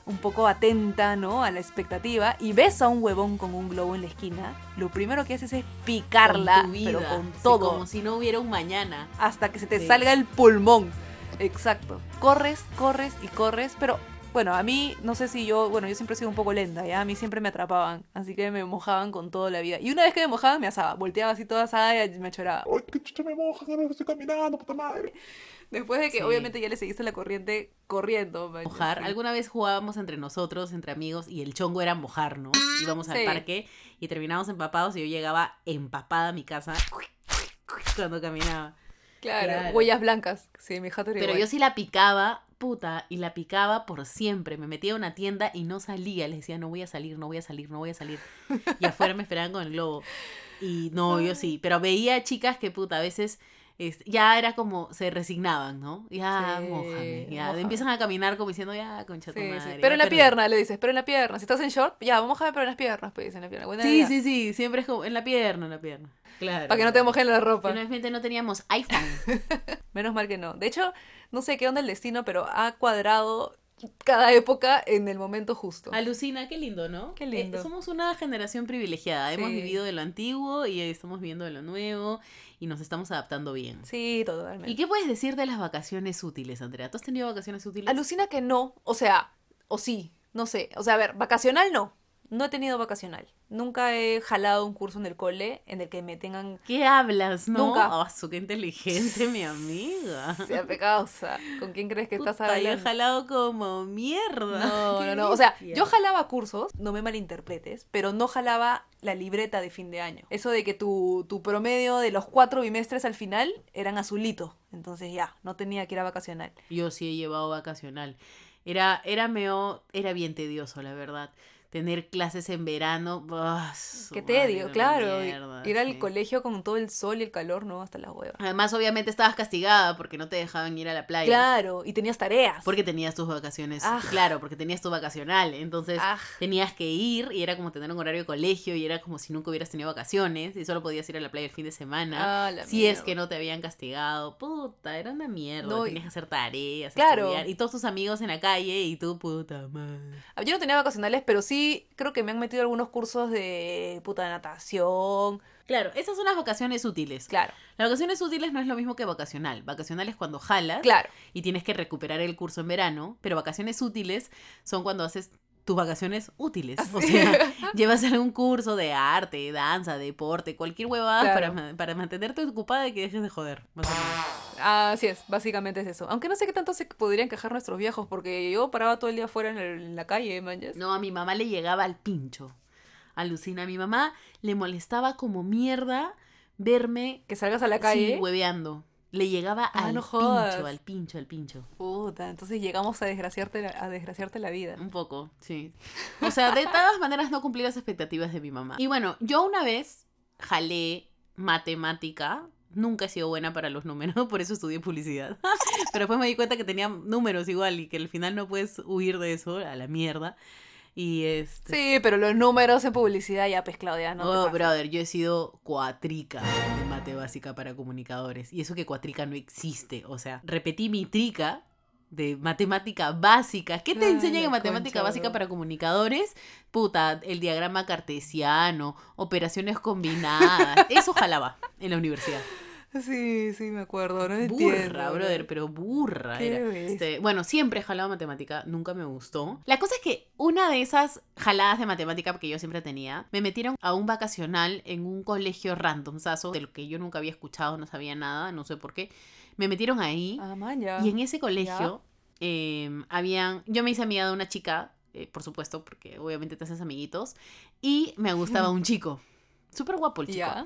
un poco atenta, ¿no? A la expectativa y ves a un huevón con un globo en la esquina, lo primero que haces es picarla, Con vida, pero con sí, todo como si no hubiera un mañana. hasta que se te Sí. salga el pulmón. Exacto. Corres, corres y corres, pero bueno, a mí no sé si yo, bueno, yo siempre he sido un poco lenta, ya a mí siempre me atrapaban, así que me mojaban con toda la vida. Y una vez que me mojaban me asaba, volteaba así toda asada y me choraba. Oye, que chucha me mojas, ahora estoy caminando, puta madre. Después de que Sí. obviamente ya le seguiste la corriente corriendo. man, Mojar. sí. Alguna vez jugábamos entre nosotros, entre amigos, y el chongo era mojar, ¿no? Íbamos al parque y terminábamos empapados y yo llegaba empapada a mi casa cuando caminaba. Claro, Claro. huellas blancas. Sí, mi jato era Pero igual. yo sí la picaba, puta, y la picaba por siempre. Me metía a una tienda y no salía. Les decía, no voy a salir, no voy a salir, no voy a salir. Y afuera me esperaban con el globo. Y no, yo sí. Pero veía chicas que, puta, a veces este, ya era como, se resignaban, ¿no? Ya, Sí, mójame. Ya, empiezan a caminar como diciendo, ya, concha tu Sí, sí. madre. Pero ya en la perdí". pierna, le dices, pero en la pierna. Si estás en short, ya, vamos a ver, pero en las piernas, pues, en la pierna. Buena Sí, idea. sí, sí. Siempre es como en la pierna, en la pierna. Claro. Para que no te mojen la ropa. Finalmente no teníamos iPhone. Menos mal que no. De hecho, no sé qué onda el destino, pero ha cuadrado cada época en el momento justo. Alucina, qué lindo, ¿no? Qué lindo. Eh, somos una generación privilegiada. Hemos vivido de lo antiguo y estamos viviendo de lo nuevo y nos estamos adaptando bien. Sí, totalmente. ¿Y qué puedes decir de las vacaciones útiles, Andrea? ¿Tú has tenido vacaciones útiles? Alucina que no, o sea, o sí, no sé. O sea, a ver, vacacional no. No he tenido vacacional. Nunca he jalado un curso en el cole en el que me tengan... ¿Qué hablas, no? Nunca. Su qué inteligente, mi amiga. Sea pecausa. ¿Con quién crees que estás Puta, yo he hablando? jalado como mierda. No, no, no. O sea, yo jalaba cursos, no me malinterpretes, pero no jalaba la libreta de fin de año. Eso de que tu, tu promedio de los cuatro bimestres al final eran azulito. Entonces ya, no tenía que ir a vacacional. Yo sí he llevado vacacional. Era, era meo, era bien tedioso, la verdad. Tener clases en verano. ah, su Qué tedio, claro. mierda, ir al colegio con todo el sol y el calor, no, hasta la hueva. Además, obviamente estabas castigada porque no te dejaban ir a la playa. Claro, y tenías tareas. Porque tenías tus vacaciones. Ah. Claro, porque tenías tu vacacional. Entonces Ah. tenías que ir y era como tener un horario de colegio y era como si nunca hubieras tenido vacaciones y solo podías ir a la playa el fin de semana. Ah, la si es que no te habían castigado. Puta, era una mierda. No, tenías que hacer tareas. Claro. estudiar, y todos tus amigos en la calle y tú, puta madre. Yo no tenía vacacionales, pero sí creo que me han metido algunos cursos de puta natación. Claro, esas son las vacaciones útiles. Claro, Las vacaciones útiles no es lo mismo que vacacional. Vacacional es cuando jalas claro. y tienes que recuperar el curso en verano, pero vacaciones útiles son cuando haces tus vacaciones útiles. O sea, llevas algún curso de arte, danza, deporte, cualquier huevada Claro. para, para mantenerte ocupada y que dejes de joder. más o menos. Así es, básicamente es eso. Aunque no sé qué tanto se podrían quejar nuestros viejos, porque yo paraba todo el día afuera en, el- en la calle, manches. No, a mi mamá le llegaba al pincho. Alucina, a mi mamá le molestaba como mierda verme Que salgas a la sí, calle. hueveando. Le llegaba Ah, al no pincho, al pincho, al pincho. Puta, entonces llegamos a desgraciarte, la- a desgraciarte la vida. Un poco, sí. O sea, de todas maneras no cumplí las expectativas de mi mamá. Y bueno, yo una vez jalé matemática. Nunca he sido buena para los números, por eso estudié publicidad. Pero después me di cuenta que tenía números igual y que al final no puedes huir de eso, a la mierda. Y este... Sí, pero los números en publicidad ya, pues Claudia, no te oh, brother, yo he sido cuatrica de mate básica para comunicadores. Y eso que cuatrica no existe. O sea, repetí mi trica de matemática básica. ¿Qué te Ay, enseñan en matemática básica para comunicadores? Puta, el diagrama cartesiano, operaciones combinadas. Eso jalaba en la universidad. Sí, sí, me acuerdo, no Burra, entiendo. brother, pero burra Qué era. Este, bueno, siempre he jalado matemática, nunca me gustó. La cosa es que una de esas jaladas de matemática que yo siempre tenía, me metieron a un vacacional en un colegio randomzazo, de lo que yo nunca había escuchado, no sabía nada, no sé por qué. Me metieron ahí Ah, man, ya. y en ese colegio eh, habían, yo me hice amiga de una chica, eh, por supuesto, porque obviamente te haces amiguitos, y me gustaba un chico. Súper guapo el chico Ya.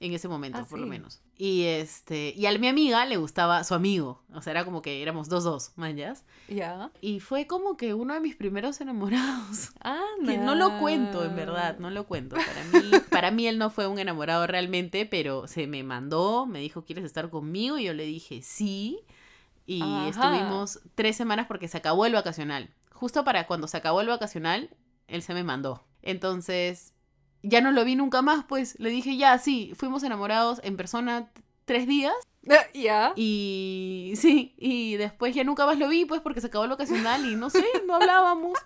En ese momento, Ah, por lo menos. Y este, y a mi amiga le gustaba su amigo, o sea, era como que éramos dos dos, manjas. Ya. Y fue como que uno de mis primeros enamorados. Ah, Que no lo cuento, en verdad, no lo cuento. Para mí, para mí él no fue un enamorado realmente, pero se me mandó, me dijo, ¿quieres estar conmigo? Y yo le dije, sí. Y Ajá. estuvimos tres semanas porque se acabó el vacacional. Justo para cuando se acabó el vacacional, él se me mandó. Entonces, ya no lo vi nunca más, pues le dije, ya, sí, fuimos enamorados en persona tres días. Ah, Ya. Y sí, y después ya nunca más lo vi, pues porque se acabó el vacacional y no sé, no hablábamos.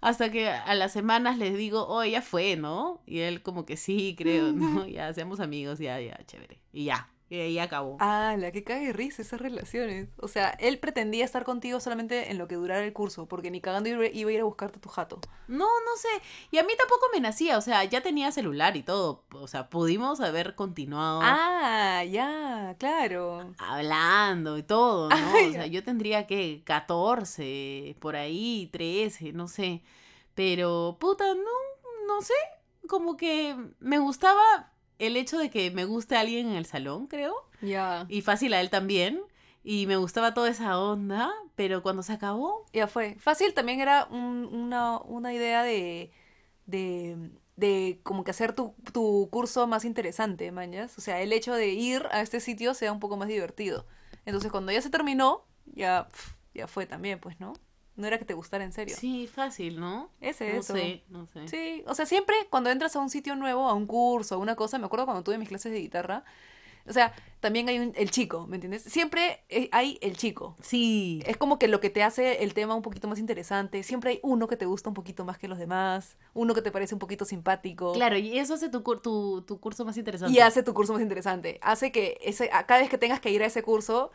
Hasta que a las semanas les digo, oh, ya fue, ¿no? Y él como que sí, creo, ¿no? Ya, seamos amigos, ya, ya, chévere. Y ya, y ahí acabó. Ah, la que cague risa esas relaciones. O sea, él pretendía estar contigo solamente en lo que durara el curso, porque ni cagando iba iba a ir a buscarte a tu jato. No, no sé. Y a mí tampoco me nacía, o sea, ya tenía celular y todo. O sea, pudimos haber continuado Ah, ya, claro. hablando y todo, ¿no? Ay, o sea, yo tendría que 14, por ahí, 13, no sé. Pero, puta, no, no sé. Como que me gustaba el hecho de que me guste alguien en el salón, creo. Ya. Y fácil a él también. Y me gustaba toda esa onda. Pero cuando se acabó, Ya fue. Fácil también era un- una, una idea de, de, de como que hacer tu, tu curso más interesante, mañas. O sea, el hecho de ir a este sitio sea un poco más divertido. Entonces, cuando ya se terminó, ya, ya fue también, pues, ¿no? No era que te gustara en serio. sí, fácil, ¿no? Es No eso. sé, no sé. Sí, o sea, siempre cuando entras a un sitio nuevo, a un curso, a una cosa, me acuerdo cuando tuve mis clases de guitarra, O sea, también hay un- el chico, ¿me entiendes? Siempre eh, hay el chico. Sí. Es como que lo que te hace el tema un poquito más interesante. Siempre hay uno que te gusta un poquito más que los demás, uno que te parece un poquito simpático. Claro, y eso hace tu, tu, tu curso más interesante. Y hace tu curso más interesante. Hace que ese, cada vez que tengas que ir a ese curso,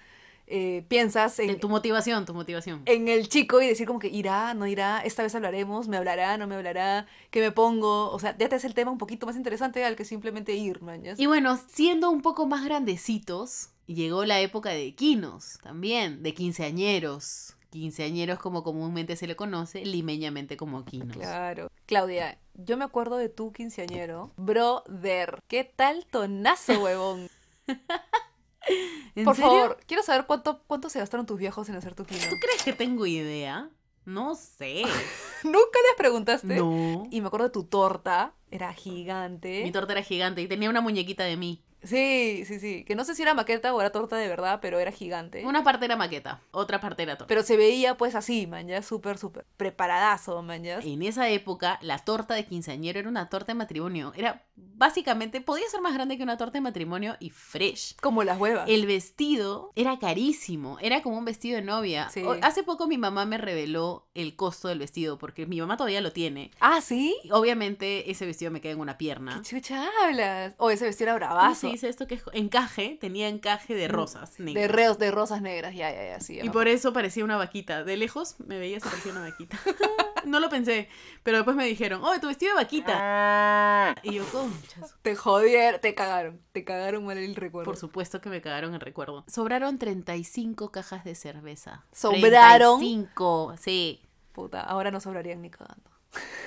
eh, piensas en, Eh, Tu motivación, tu motivación. en el chico y decir como que irá, no irá, esta vez hablaremos, me hablará, no me hablará, qué me pongo. O sea, ya te hace el tema un poquito más interesante al que simplemente ir, mañas. Y bueno, siendo un poco más grandecitos, llegó la época de quinos también, de quinceañeros. Quinceañeros como comúnmente se le conoce, limeñamente como quinos. Claro. Claudia, yo me acuerdo de tu quinceañero. Brother, ¿qué tal tonazo, huevón? ¿En Por serio? favor, quiero saber cuánto, cuánto se gastaron tus viejos en hacer tu quino. ¿Tú crees que tengo idea? No sé. ¿Nunca les preguntaste? No. Y me acuerdo de tu torta, era gigante. Mi torta era gigante y tenía una muñequita de mí. Sí, sí, sí. Que no sé si era maqueta o era torta de verdad, pero era gigante. Una parte era maqueta, otra parte era torta. Pero se veía pues así, man, ya súper, súper preparadazo, man, ya. En esa época, la torta de quinceañero era una torta de matrimonio. Era básicamente, podía ser más grande que una torta de matrimonio y fresh. Como las huevas. El vestido era carísimo, era como un vestido de novia. Sí. Hace poco mi mamá me reveló el costo del vestido, porque mi mamá todavía lo tiene. Ah, ¿sí? Y obviamente ese vestido me queda en una pierna. ¿Qué chucha hablas? O ese vestido era bravazo. ¿Cómo se dice esto que es encaje? Tenía encaje de rosas De, negras. reos, de rosas negras, ya, ya, ya, sí. ya Y por eso parecía una vaquita. De lejos me veía se parecía una vaquita. no lo pensé, pero después me dijeron, oh, tu vestido de vaquita. Y yo, conchas. Te jodieron, te cagaron, te cagaron mal el recuerdo. Por supuesto que me cagaron el recuerdo. Sobraron 35 cajas de cerveza. ¿Sobraron? 35, sí. Puta, ahora no sobrarían ni cagando.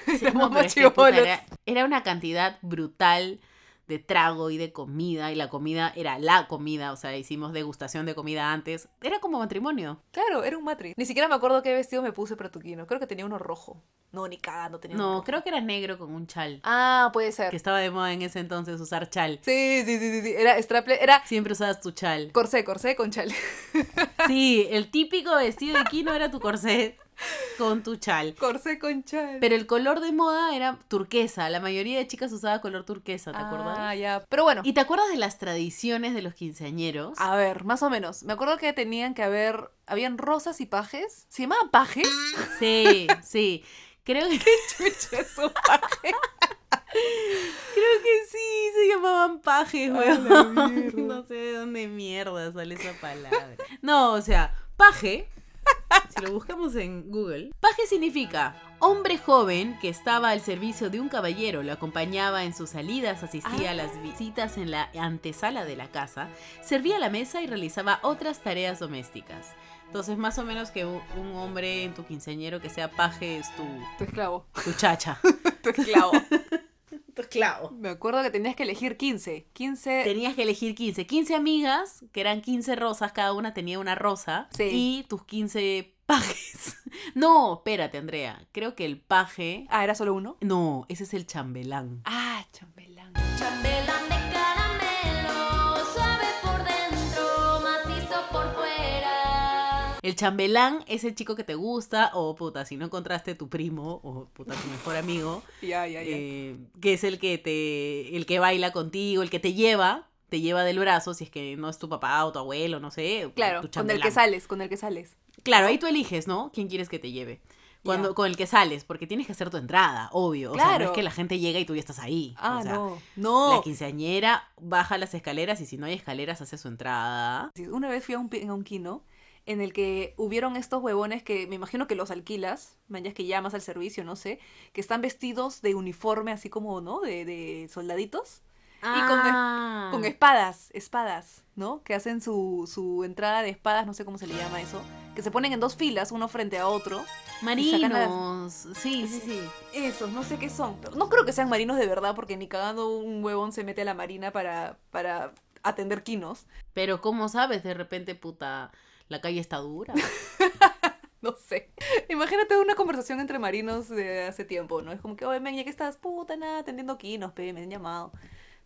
Sí, no, pero es que, puta, chibolos. era, era una cantidad brutal de trago y de comida. Y la comida era la comida. O sea, hicimos degustación de comida antes. Era como matrimonio. Claro, era un matri. Ni siquiera me acuerdo qué vestido me puse para tu quino. Creo que tenía uno rojo. No, ni cagando tenía uno No, rojo. creo que era negro con un chal. Ah, puede ser. Que estaba de moda en ese entonces usar chal. Sí, sí, sí, sí, sí. Era straple, era Siempre usabas tu chal. corsé, corsé con chale. Sí, el típico vestido de kino era tu corset con tu chal. corsé con chale. Pero el color de moda era turquesa. La mayoría de chicas usaba color turquesa, ¿te acuerdas? Ah, ya. Pero bueno, ¿Y te acuerdas de las tradiciones de los quinceañeros? a ver, más o menos. Me acuerdo que tenían que haber, habían rosas y pajes. ¿Se llamaban pajes? Sí, sí. Creo que, Chucha, es un paje. creo que sí, se llamaban pajes, weón. No sé de dónde mierda sale esa palabra. No, o sea, paje, si lo buscamos en Google, paje significa hombre joven que estaba al servicio de un caballero, lo acompañaba en sus salidas, asistía a las visitas en la antesala de la casa, servía la mesa y realizaba otras tareas domésticas. Entonces, más o menos que un, un hombre en tu quinceañero que sea paje es tu, Tu esclavo. tu chacha. Tu esclavo. esclavo. Me acuerdo que tenías que elegir 15. 15. Tenías que elegir 15. 15 amigas, que eran 15 rosas, cada una tenía una rosa. Sí. Y tus 15 pajes. No, espérate, Andrea. Creo que el paje. Ah, ¿era solo uno? No, ese es el chambelán. Ah, chambelán. Chambelán El chambelán es el chico que te gusta, o puta, si no encontraste tu primo, o puta, tu mejor amigo, Ya, ya, ya. eh, que es el que te. el que baila contigo, el que te lleva. Te lleva del brazo, si es que no es tu papá o tu abuelo, no sé. claro, tu con el que sales, con el que sales. Claro, ahí tú eliges, ¿no? ¿Quién quieres que te lleve? Cuando. Con el que sales, porque tienes que hacer tu entrada, obvio. O sea, no Claro. es que la gente llega y tú ya estás ahí. Ah, o sea, no. No. La quinceañera baja las escaleras y si no hay escaleras hace su entrada. Una vez fui a un, a un kino en el que hubieron estos huevones que me imagino que los alquilas, mañas que llamas al servicio, no sé, que están vestidos de uniforme así como, ¿no? De, de soldaditos. Y con, Ah. con espadas, espadas, ¿no? Que hacen su, su entrada de espadas, no sé cómo se le llama eso. Que se ponen en dos filas, uno frente a otro. las- Marinos. Sí, sí, sí. Esos, no sé qué son. pero No creo que sean marinos de verdad, porque ni cagando un huevón se mete a la marina para, para atender quinos. Pero ¿cómo sabes? De repente, puta, la calle está dura. No sé. Imagínate una conversación entre marinos de hace tiempo, ¿no? Es como que, oye, men, ya que estás, puta, nada, atendiendo quinos, pe, me han llamado.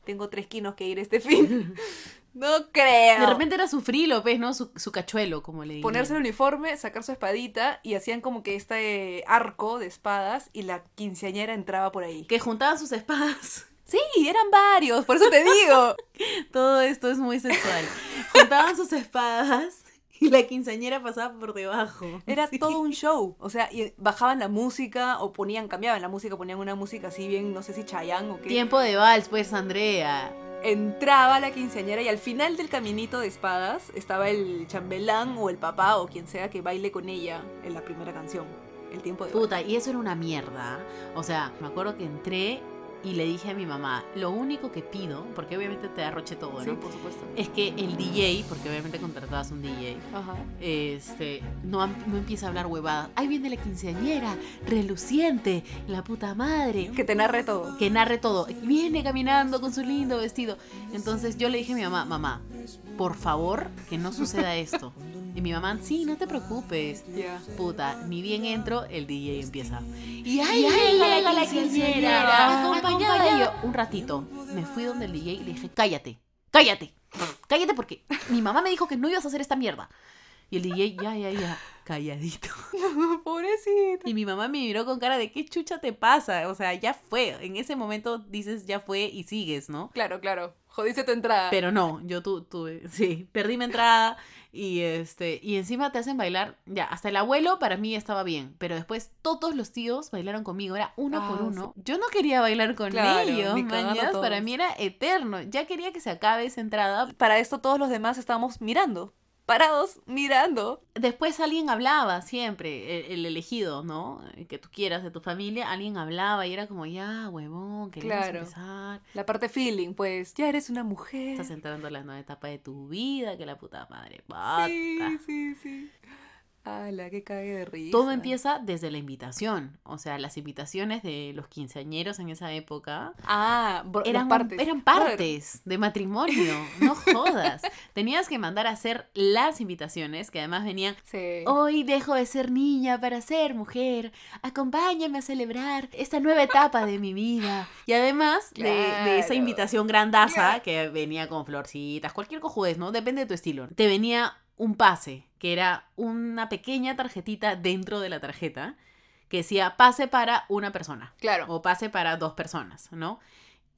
Tengo tres quinos que ir este fin. no creo. De repente era su frilo, pues, ¿no? Su, su cachuelo, como le digo. Ponerse el uniforme, sacar su espadita y hacían como que este arco de espadas y la quinceañera entraba por ahí. Que juntaban sus espadas. Sí, eran varios, por eso te digo. Todo esto es muy sexual. Juntaban sus espadas y la quinceañera pasaba por debajo. Era Sí. todo un show. O sea, y bajaban la música o ponían, cambiaban la música, ponían una música así bien, no sé si Chayanne o qué. Tiempo de vals, pues, Andrea. Entraba la quinceañera y al final del caminito de espadas estaba el chambelán o el papá o quien sea que baile con ella en la primera canción. El tiempo de Puta, y eso era una mierda. O sea, me acuerdo que entré y le dije a mi mamá, lo único que pido, porque obviamente te arroche todo, Sí, ¿no? por supuesto. Es que el DJ, porque obviamente contratabas un DJ, Ajá. este, no, no empieza a hablar huevadas. Ahí viene la quinceañera, reluciente, la puta madre. Que te narre todo. Que narre todo. Viene caminando con su lindo vestido. Entonces yo le dije a mi mamá, mamá, por favor, que no suceda esto. Y mi mamá, sí, no te preocupes. Ya. Puta, ni bien entro, el DJ empieza. Y ahí, llega la quinceañera, acompañada. Y yo, un ratito, me fui donde el DJ y le dije, cállate, cállate, cállate porque mi mamá me dijo que no ibas a hacer esta mierda. Y el DJ, ya, ya, ya, calladito. Pobrecita. Y mi mamá me miró con cara de, ¿qué chucha te pasa? O sea, ya fue. En ese momento dices, ya fue y sigues, ¿no? Claro, claro. Jodiste tu entrada. Pero no, yo tu- tuve, sí, perdí mi entrada y este, y encima te hacen bailar, ya, hasta el abuelo para mí estaba bien, pero después todos los tíos bailaron conmigo, era uno Ah, por uno. Yo no quería bailar con Claro, ellos, para mí era eterno, ya quería que se acabe esa entrada. Para esto todos los demás estábamos mirando. Parados, mirando. Después alguien hablaba siempre, el, el elegido, ¿no? El Que tú quieras de tu familia, alguien hablaba y era como, ya, huevón, queremos Claro. empezar. La parte feeling, pues, ya eres una mujer. Estás entrando a la nueva etapa de tu vida, que la puta madre. bata. Sí, sí, sí. Ala, que cague de risa. Todo empieza desde la invitación. O sea, las invitaciones de los quinceañeros en esa época Ah, eran partes. eran partes de matrimonio. No jodas. Tenías que mandar a hacer las invitaciones, que además venían. Sí. Hoy dejo de ser niña para ser mujer. Acompáñame a celebrar esta nueva etapa de mi vida. Y además de, de esa invitación grandaza que venía con florcitas, cualquier cojudez, ¿no? Depende de tu estilo. Te venía un pase, que era una pequeña tarjetita dentro de la tarjeta que decía pase para una persona Claro. o pase para dos personas, ¿no?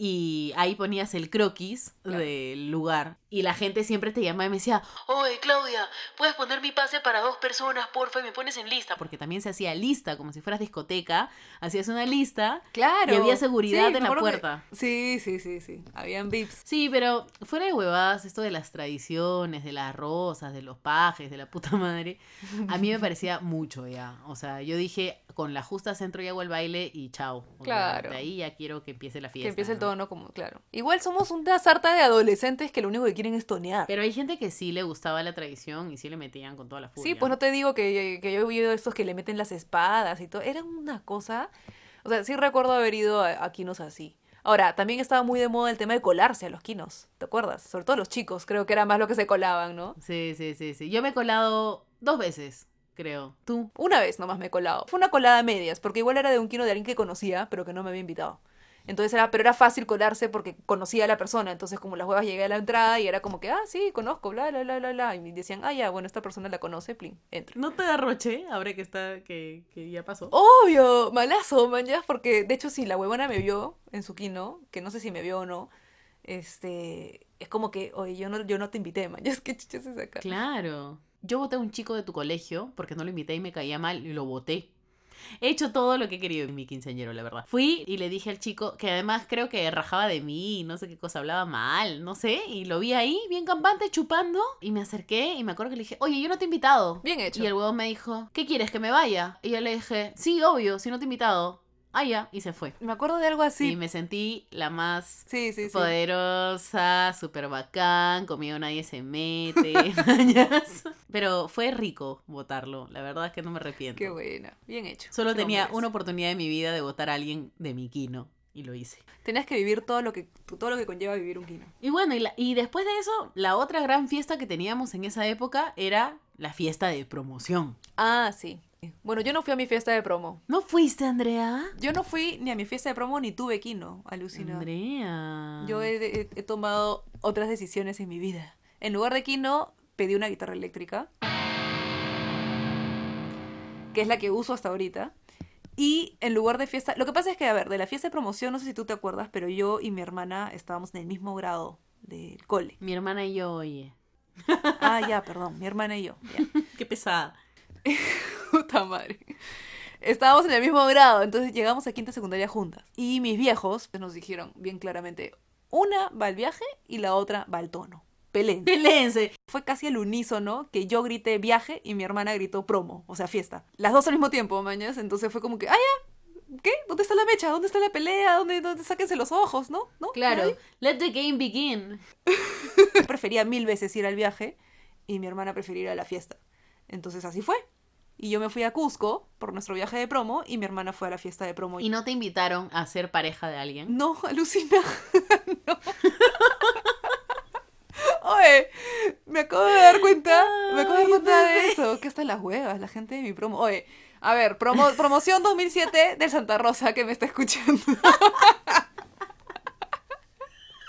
Y ahí ponías el croquis Claro. del lugar. Y la gente siempre te llamaba y me decía, oye Claudia, ¿puedes poner mi pase para dos personas, porfa? Y me pones en lista. Porque también se hacía lista, como si fueras discoteca. Hacías una lista Claro. y había seguridad Sí, en la que- puerta. Sí, sí, sí, sí. Habían vips. Sí, pero fuera de huevadas, esto de las tradiciones, de las rosas, de los pajes, de la puta madre, a mí me parecía mucho ya. O sea, yo dije, con la justa centro y hago el baile y chao. O Claro. de ahí ya quiero que empiece la fiesta. que empiece el ¿no? como, claro. Igual somos una sarta de adolescentes que lo único que quieren es tonear. Pero hay gente que sí le gustaba la tradición y sí le metían con toda la furia. Sí, pues no te digo que, que yo he oído estos que le meten las espadas y todo. Era una cosa. O sea, sí recuerdo haber ido a, a quinos así. Ahora, también estaba muy de moda el tema de colarse a los quinos. ¿Te acuerdas? Sobre todo los chicos, creo que era más lo que se colaban, ¿no? Sí, sí, sí, sí. Yo me he colado dos veces, creo. ¿Tú? Una vez nomás me he colado. Fue una colada a medias, porque igual era de un quino de alguien que conocía, pero que no me había invitado. Entonces era, pero era fácil colarse porque conocía a la persona. Entonces, como las huevas llegué a la entrada y era como que, ah, sí, conozco, bla, bla, bla, bla, bla. Y me decían, ah, ya, bueno, esta persona la conoce, plin, entro. ¿No te derroché ahora que está, que, que ya pasó? Obvio, malazo, man, ya, porque de hecho, si la huevona me vio en su quino, que no sé si me vio o no, este, es como que, oye, yo no, yo no te invité, man, ya es que chuches es acá. Claro. Yo voté a un chico de tu colegio porque no lo invité y me caía mal y lo voté. He hecho todo lo que he querido en mi quinceañero, la verdad. Fui y le dije al chico, que además creo que rajaba de mí, no sé qué cosa, hablaba mal, no sé, y lo vi ahí, bien campante, chupando, y me acerqué y me acuerdo que le dije, oye, yo no te he invitado. Bien hecho. Y el huevón me dijo, ¿qué quieres, que me vaya? Y yo le dije, sí, obvio, si no te he invitado. Ah, ya, y se fue. Me acuerdo de algo así. Y me sentí la más Sí, sí, sí. poderosa, súper bacán, conmigo nadie se mete. Pero fue rico votarlo, la verdad es que no me arrepiento. Qué buena, bien hecho. Solo tenía una oportunidad de mi vida de votar a alguien de mi quino y lo hice. Tenías que vivir todo lo que, todo lo que conlleva vivir un quino. Y bueno, y, la- y después de eso, la otra gran fiesta que teníamos en esa época era la fiesta de promoción. Ah, sí. Bueno, yo no fui a mi fiesta de promo. ¿No fuiste, Andrea? Yo no fui ni a mi fiesta de promo ni tuve quino, alucinado. Andrea. Yo he, he- he tomado otras decisiones en mi vida. En lugar de Kino, pedí una guitarra eléctrica, que es la que uso hasta ahorita. Y en lugar de fiesta, lo que pasa es que, a ver, de la fiesta de promoción, no sé si tú te acuerdas, pero yo y mi hermana estábamos en el mismo grado del cole. Mi hermana y yo, oye. Ah, ya, perdón, mi hermana y yo. ya. Qué pesada. Puta madre. Estábamos en el mismo grado, entonces llegamos a quinta secundaria juntas. Y mis viejos nos dijeron bien claramente, una va al viaje y la otra va al tono. Peleen. Pelense. Fue casi al unísono que yo grité viaje y mi hermana gritó promo, o sea, fiesta. Las dos al mismo tiempo, mañas. Entonces fue como que, ah, ya, ¿qué? ¿Dónde está la mecha? ¿Dónde está la pelea? ¿Dónde, dónde sáquense los ojos? ¿No? ¿No? Claro. ¿Nadie? Let the game begin. Prefería mil veces ir al viaje y mi hermana prefería ir a la fiesta. Entonces así fue. Y yo me fui a Cusco por nuestro viaje de promo y mi hermana fue a la fiesta de promo. ¿Y no te invitaron a ser pareja de alguien? No, alucina. no. Oye, me acabo de dar cuenta, me acabo de dar cuenta de eso, que hasta las huevas, la gente de mi promo. Oye, a ver, promo- promoción 2007 del Santa Rosa que me está escuchando.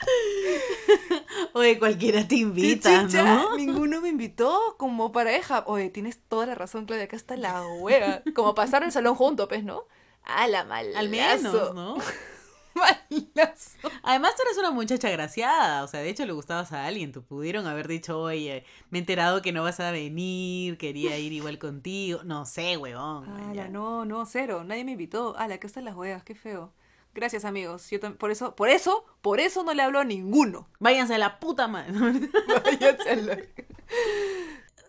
Oye, cualquiera te invita, ¿no? Ninguno me invitó como pareja. Oye, tienes toda la razón, Claudia, acá está la hueva. Como pasar el salón junto, pues, ¿no? A la malazo. Al menos, ¿no? Malazo. Además, tú eres una muchacha graciada. O sea, de hecho, le gustabas a alguien. Tú pudieron haber dicho, oye, me he enterado que no vas a venir, quería ir igual contigo. No sé, huevón. Ala, no, no, cero. Nadie me invitó. Ala, acá están las huevas, qué feo. Gracias, amigos. Yo por eso, por eso, por eso no le hablo a ninguno. Váyanse a la puta madre. Váyanse a la-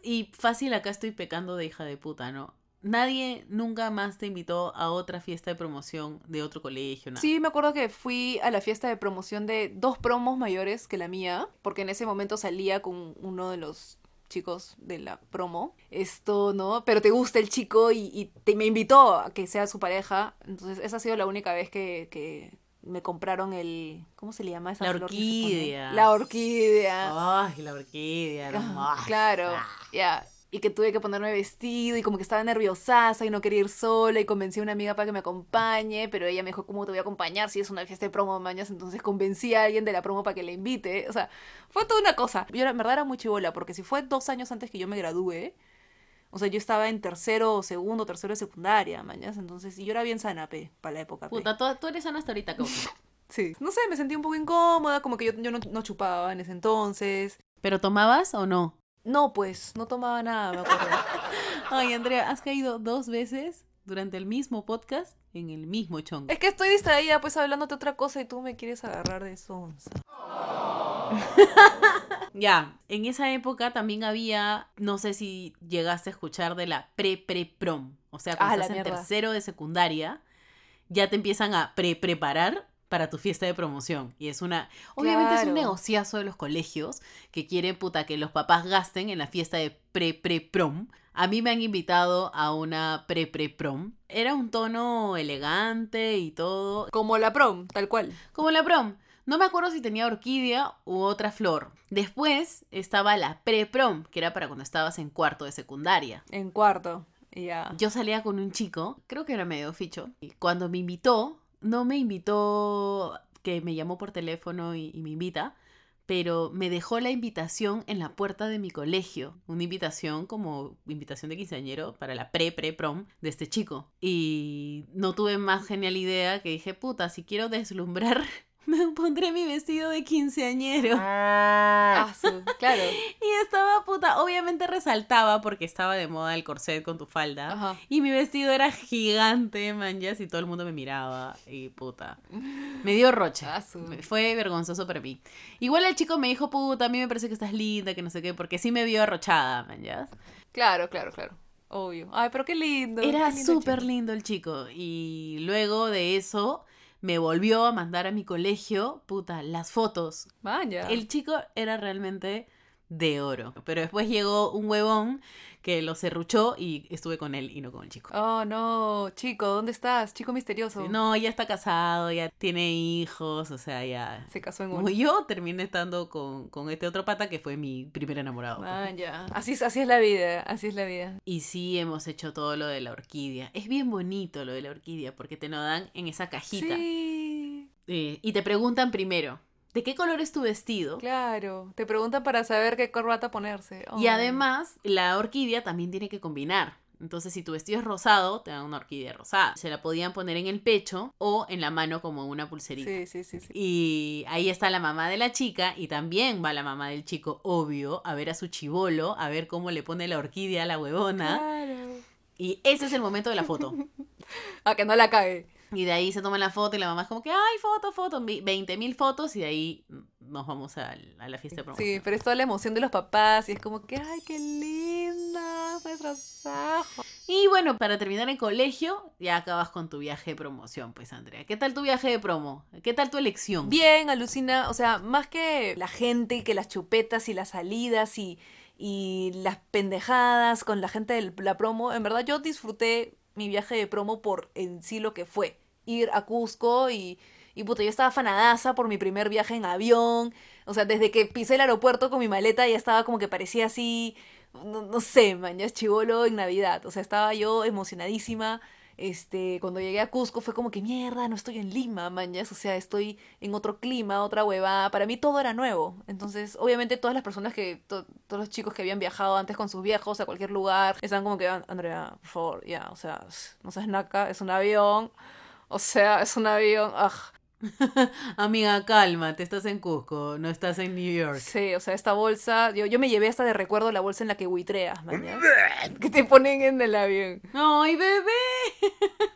y fácil, acá estoy pecando de hija de puta, ¿no? Nadie nunca más te invitó a otra fiesta de promoción de otro colegio, nada. Sí, me acuerdo que fui a la fiesta de promoción de dos promos mayores que la mía, porque en ese momento salía con uno de los chicos de la promo. Esto, ¿no? Pero te gusta el chico y, y te, me invitó a que sea su pareja. Entonces, esa ha sido la única vez que, que me compraron el... ¿Cómo se le llama esa La flor orquídea. La orquídea. Ay, la orquídea, Ah, hermosa. Claro, ya. Y que tuve que ponerme vestido y como que estaba nerviosaza y no quería ir sola y convencí a una amiga para que me acompañe, pero ella me dijo, ¿cómo te voy a acompañar si es una fiesta de promo mañas? Entonces convencí a alguien de la promo para que la invite. O sea, fue toda una cosa. Yo en verdad era muy chivola porque si fue dos años antes que yo me gradué, o sea, yo estaba en tercero o segundo, tercero de secundaria, mañas. Entonces, y yo era bien sana, pe, para la época. pe. Puta, tú, eres sana hasta ahorita, causa. Sí. No sé, me sentí un poco incómoda, como que yo, yo no, no chupaba en ese entonces. ¿Pero tomabas o no? No, pues, no tomaba nada, me acuerdo. Ay, Andrea, has caído dos veces durante el mismo podcast en el mismo chongo. Es que estoy distraída, pues hablándote otra cosa y tú me quieres agarrar de sonsa. Ya, en esa época también había, no sé si llegaste a escuchar de la pre-pre-prom. O sea, cuando Ah, estás en tercero de secundaria, ya te empiezan a pre-preparar para tu fiesta de promoción. Y es una, obviamente es un negociazo de los colegios que quieren, puta, que los papás gasten en la fiesta de pre-pre-prom. A mí me han invitado a una pre-pre-prom. Era un tono elegante y todo. Como la prom, tal cual. Como la prom. No me acuerdo si tenía orquídea u otra flor. Después estaba la pre-prom, que era para cuando estabas en cuarto de secundaria. En cuarto. y Ya. Yo salía con un chico, creo que era medio ficho, y cuando me invitó, no me invitó que me llamó por teléfono y, me invita, pero me dejó la invitación en la puerta de mi colegio. Una invitación como invitación de quinceañero para la pre-pre-prom de este chico. Y no tuve más genial idea que dije, puta, si quiero deslumbrar, me pondré mi vestido de quinceañero. Ah, su- claro. Y estaba puta, obviamente resaltaba porque estaba de moda el corset con tu falda. Ajá. Y mi vestido era gigante, manjas, y todo el mundo me miraba. Y puta. Me dio rocha. Ah, Fue vergonzoso para mí. Igual el chico me dijo, puta, a mí me parece que estás linda, que no sé qué, porque sí me vio arrochada, manjas. Claro, claro, claro. Obvio. Ay, pero qué lindo. Era súper lindo el chico. Y luego de eso me volvió a mandar a mi colegio, puta, las fotos Vaya. el chico era realmente de oro. Pero después llegó un huevón que lo serruchó y estuve con él y no con el chico. Oh, no. Chico, ¿dónde estás? Chico misterioso. No, ya está casado, ya tiene hijos, o sea, ya... Se casó en uno. yo terminé estando con, con este otro pata que fue mi primer enamorado. pues. Vaya. Así, es- así es la vida. Así es la vida. Y sí hemos hecho todo lo de la orquídea. Es bien bonito lo de la orquídea porque te lo dan en esa cajita. Sí. Eh, y te preguntan primero, ¿de qué color es tu vestido? Claro. Te preguntan para saber qué corbata ponerse. Y además, la orquídea también tiene que combinar, Entonces, si tu vestido es rosado, te dan una orquídea rosada. Se la podían poner en el pecho o en la mano como una pulserita. Sí, sí, sí, sí. Y ahí está la mamá de la chica y también va la mamá del chico, obvio, a ver a su chivolo, a ver cómo le pone la orquídea a la huevona. Claro. Y ese es el momento de la foto. A que no la cague. Y de ahí se toma la foto y la mamá es como que, ay, foto, foto, 20 mil fotos y de ahí nos vamos al- a, la fiesta de promoción. Sí, pero es toda la emoción de los papás y es como que, ay, qué linda, nuestros hijos. Y bueno, para terminar en colegio, ya acabas con tu viaje de promoción, pues Andrea. ¿Qué tal tu viaje de promo? ¿Qué tal tu elección? Bien, alucina, o sea, más que la gente y que las chupetas y las salidas y, y las pendejadas con la gente de la promo, en verdad yo disfruté mi viaje de promo por en sí lo que fue. Ir a Cusco y, y puta, yo estaba fanadaza por mi primer viaje en avión. O sea, desde que pisé el aeropuerto con mi maleta ya estaba como que parecía así, no, no sé, man, ya es chivolo en Navidad. O sea, estaba yo emocionadísima. Este, cuando llegué a Cusco fue como que mierda, no estoy en Lima, mañas, o sea, estoy en otro clima, otra huevada. Para mí todo era nuevo. Entonces, obviamente todas las personas que, to- todos los chicos que habían viajado antes con sus viejos a cualquier lugar, estaban como que, "An- Andrea, por favor, ya, o sea, no seas naca, es un avión. O sea, es un avión, ah, Amiga, cálmate, estás en Cusco, no estás en New York. Sí, o sea, esta bolsa, yo, yo me llevé hasta de recuerdo la bolsa en la que buitreas, mañana. que te ponen en el avión. ¡Ay, bebé!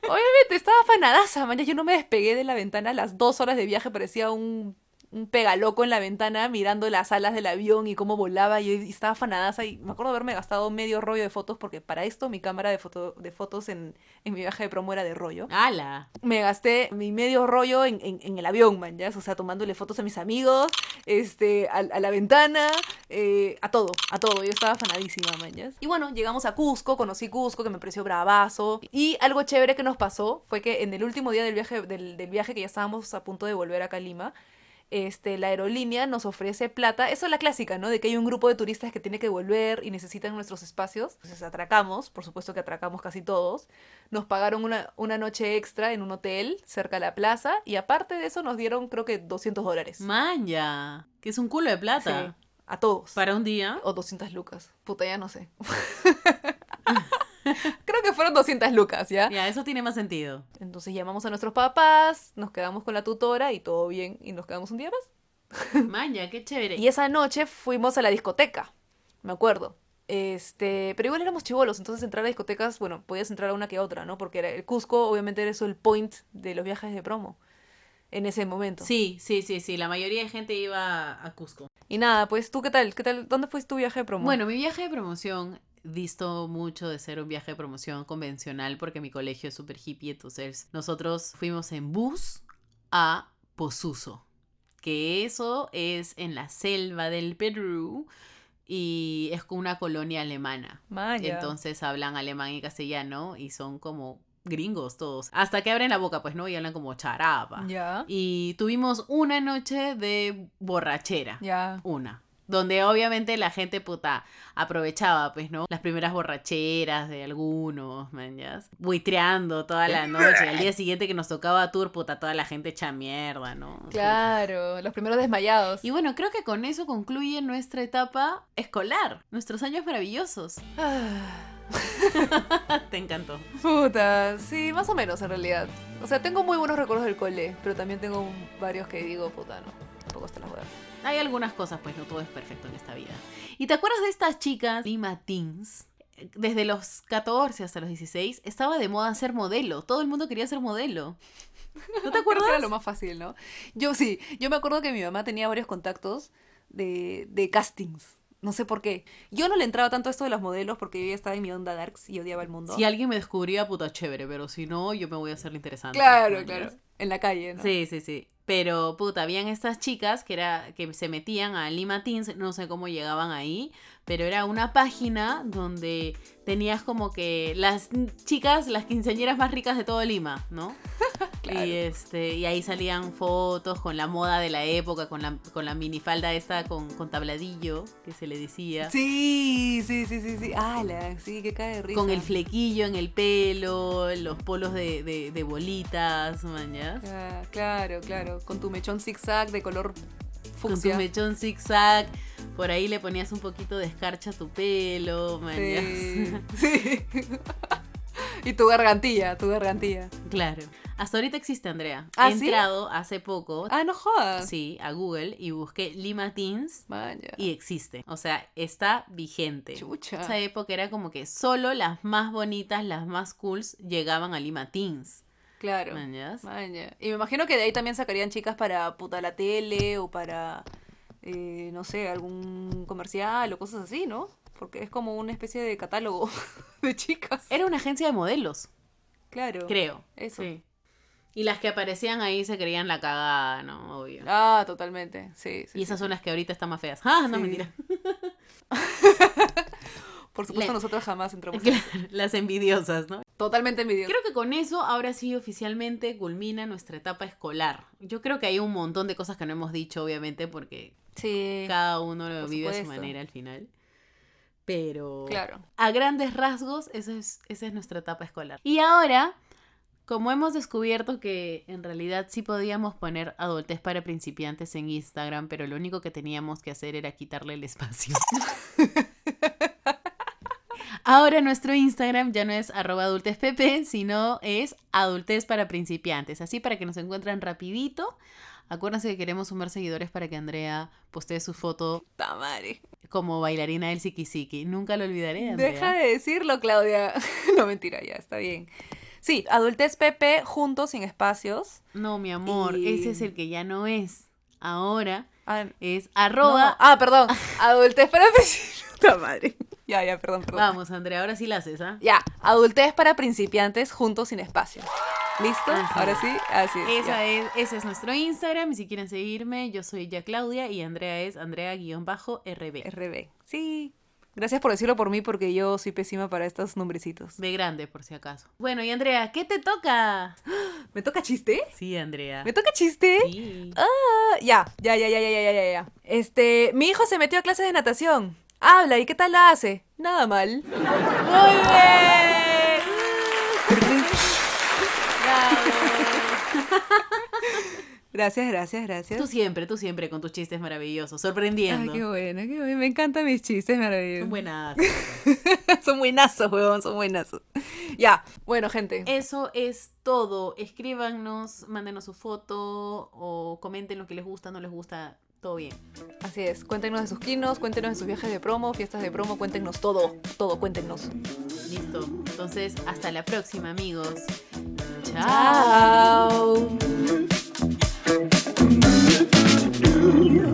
Obviamente, estaba fanadaza, mañana. Yo no me despegué de la ventana. Las dos horas de viaje parecía un, un pegaloco en la ventana mirando las alas del avión y cómo volaba. Y y estaba fanadaza. Y me acuerdo haberme gastado medio rollo de fotos porque para esto mi cámara de, foto, de fotos en, en mi viaje de promo era de rollo. ¡Hala! Me gasté mi medio rollo en, en, en el avión, man, ¿ya? O sea, tomándole fotos a mis amigos, este, a, a la ventana, eh, a todo, a todo. Yo estaba fanadísima, man, ¿ya? Y bueno, llegamos a Cusco, conocí Cusco, que me pareció bravazo. Y algo chévere que nos pasó fue que en el último día del viaje, del, del viaje que ya estábamos a punto de volver acá a Lima, este, la aerolínea nos ofrece plata. Eso es la clásica, ¿no? De que hay un grupo de turistas que tiene que volver y necesitan nuestros espacios. Entonces atracamos, por supuesto que atracamos casi todos. Nos pagaron una, una noche extra en un hotel cerca de la plaza y aparte de eso nos dieron creo que 200 dólares. ¡Manja! Que es un culo de plata. Sí, a todos. Para un día. O 200 lucas. Puta, ya no sé. creo que fueron 200 lucas, ¿ya? Ya, eso tiene más sentido. Entonces llamamos a nuestros papás, nos quedamos con la tutora y todo bien y nos quedamos un día más. Manja, qué chévere. Y esa noche fuimos a la discoteca, me acuerdo. Este, pero igual éramos chivolos, entonces entrar a discotecas, bueno, podías entrar a una que a otra, ¿no? Porque era el Cusco, obviamente era eso el point de los viajes de promo en ese momento. Sí, sí, sí, sí. La mayoría de gente iba a Cusco. Y nada, pues tú qué tal? ¿Qué tal? ¿Dónde fue tu viaje de promo? Bueno, mi viaje de promoción disto mucho de ser un viaje de promoción convencional porque mi colegio es súper hippie, entonces nosotros fuimos en bus a Posuso, que eso es en la selva del Perú y es una colonia alemana. Maya. Entonces hablan alemán y castellano y son como gringos todos. Hasta que abren la boca, pues, ¿no? Y hablan como charapa. Ya. Y tuvimos una noche de borrachera. Ya. Una. Donde obviamente la gente puta aprovechaba, pues, ¿no? Las primeras borracheras de algunos, man, ya. Buitreando toda la noche. Al día siguiente que nos tocaba tour, puta, toda la gente hecha mierda, ¿no? Claro, los primeros desmayados. Y bueno, creo que con eso concluye nuestra etapa escolar. Nuestros años maravillosos. Ah, Te encantó. puta, sí, más o menos en realidad. O sea, tengo muy buenos recuerdos del cole, pero también tengo varios que digo, puta, no, tampoco está la huevas. Hay algunas cosas, pues no todo es perfecto en esta vida. ¿Y te acuerdas de estas chicas, Lima Teens? Desde los 14 hasta los 16 estaba de moda ser modelo. Todo el mundo quería ser modelo. ¿No te acuerdas? Era lo más fácil, ¿no? Yo sí, yo me acuerdo que mi mamá tenía varios contactos de, de castings. No sé por qué. Yo no le entraba tanto a esto de los modelos porque yo ya estaba en mi onda darks y odiaba el mundo. Si alguien me descubría, puta chévere, pero si no, yo me voy a hacer interesante. claro, claro. En la calle, ¿no? Sí, sí, sí. Pero, puta, habían estas chicas que era que se metían a Lima Teens, no sé cómo llegaban ahí, pero era una página donde tenías como que las chicas, las quinceañeras más ricas de todo Lima, ¿no? Claro. Y este, y ahí salían fotos con la moda de la época, con la, con la minifalda esta con, con tabladillo, que se le decía. Sí, sí, sí, sí, sí. Ala, sí, que cae. Con el flequillo en el pelo, los polos de, de, de bolitas, mañas. Ah, claro, claro. Con tu mechón zigzag de color Con tu fucsia. mechón zigzag, Por ahí le ponías un poquito de escarcha a tu pelo, Sí. ya. sí. y tu gargantilla, tu gargantilla. Claro. Hasta ahorita existe, Andrea. ¿Ah, He sí? entrado hace poco, Ah, no jodas. sí, a Google y busqué Lima Teens Vaya. y existe. O sea, está vigente. Chucha. Esa época era como que solo las más bonitas, las más cools llegaban a Lima Teens. Claro. ¿mañas? Vaya. Y me imagino que de ahí también sacarían chicas para puta la tele o para, eh, no sé, algún comercial o cosas así, ¿no? Porque es como una especie de catálogo de chicas. Era una agencia de modelos, Claro. creo. Eso. Sí. Y las que aparecían ahí se creían la cagada, ¿no? Obvio. Ah, totalmente. Sí, sí. y esas sí, son las que ahorita están más feas. Ah, no, mentira. Por supuesto, nosotros jamás entramos. Claro, las envidiosas, ¿no? Totalmente envidiosos. Creo que con eso ahora sí oficialmente culmina nuestra etapa escolar. Yo creo que hay un montón de cosas que no hemos dicho, obviamente, porque Sí. cada uno lo por vive a su manera al final. Pero Claro. a grandes rasgos, esa es, esa es nuestra etapa escolar. Y ahora, como hemos descubierto que en realidad sí podíamos poner adultez para principiantes en Instagram, pero lo único que teníamos que hacer era quitarle el espacio. Ahora nuestro Instagram ya no es arroba adultezpp, sino es adultez para principiantes. Así para que nos encuentren rapidito. Acuérdense que queremos sumar seguidores para que Andrea postee su foto Tamare. como bailarina del Siki Nunca lo olvidaré, Andrea. Deja de decirlo, Claudia. no, mentira, ya, está bien. Sí, adultez Pepe juntos sin espacios. No, mi amor, Y- ese es el que ya no es. Ahora Ah, es no. arroba. Ah, perdón. Adultez para principiantes. Madre. Ya, ya, perdón, perdón. Vamos, Andrea, ahora sí la haces, ¿ah? Ya, adultez para principiantes juntos sin espacio. ¿Listo? Así Ahora es. sí, así es. Esa ya. es, ese es nuestro Instagram. Y si quieren seguirme, yo soy ya Claudia y Andrea es Andrea-RB. RB. Sí. Gracias por decirlo por mí porque yo soy pésima para estos nombrecitos. B grande, por si acaso. Bueno, y Andrea, ¿qué te toca? ¿Me toca chiste? Sí, Andrea. ¿Me toca chiste? Sí. Ah, ya, ya, ya, ya, ya, ya, ya, ya, ya. Este, mi hijo se metió a clases de natación. Habla, ¿y qué tal la hace? Nada mal. ¡Muy bien! Gracias, gracias, gracias. Tú siempre, tú siempre con tus chistes maravillosos, Ay, sorprendiendo. qué bueno, qué bueno. Me encantan mis chistes maravillosos. Son buenas. son buenazos, huevón, son buenazos. Ya, bueno, gente. Eso es todo. Escríbanos, mándenos su foto o comenten lo que les gusta, no les gusta. Todo bien. Así es, cuéntenos de sus quinos, cuéntenos de sus viajes de promo, fiestas de promo, cuéntenos todo, todo, cuéntenos. Listo. Entonces, hasta la próxima, amigos. Chao. you.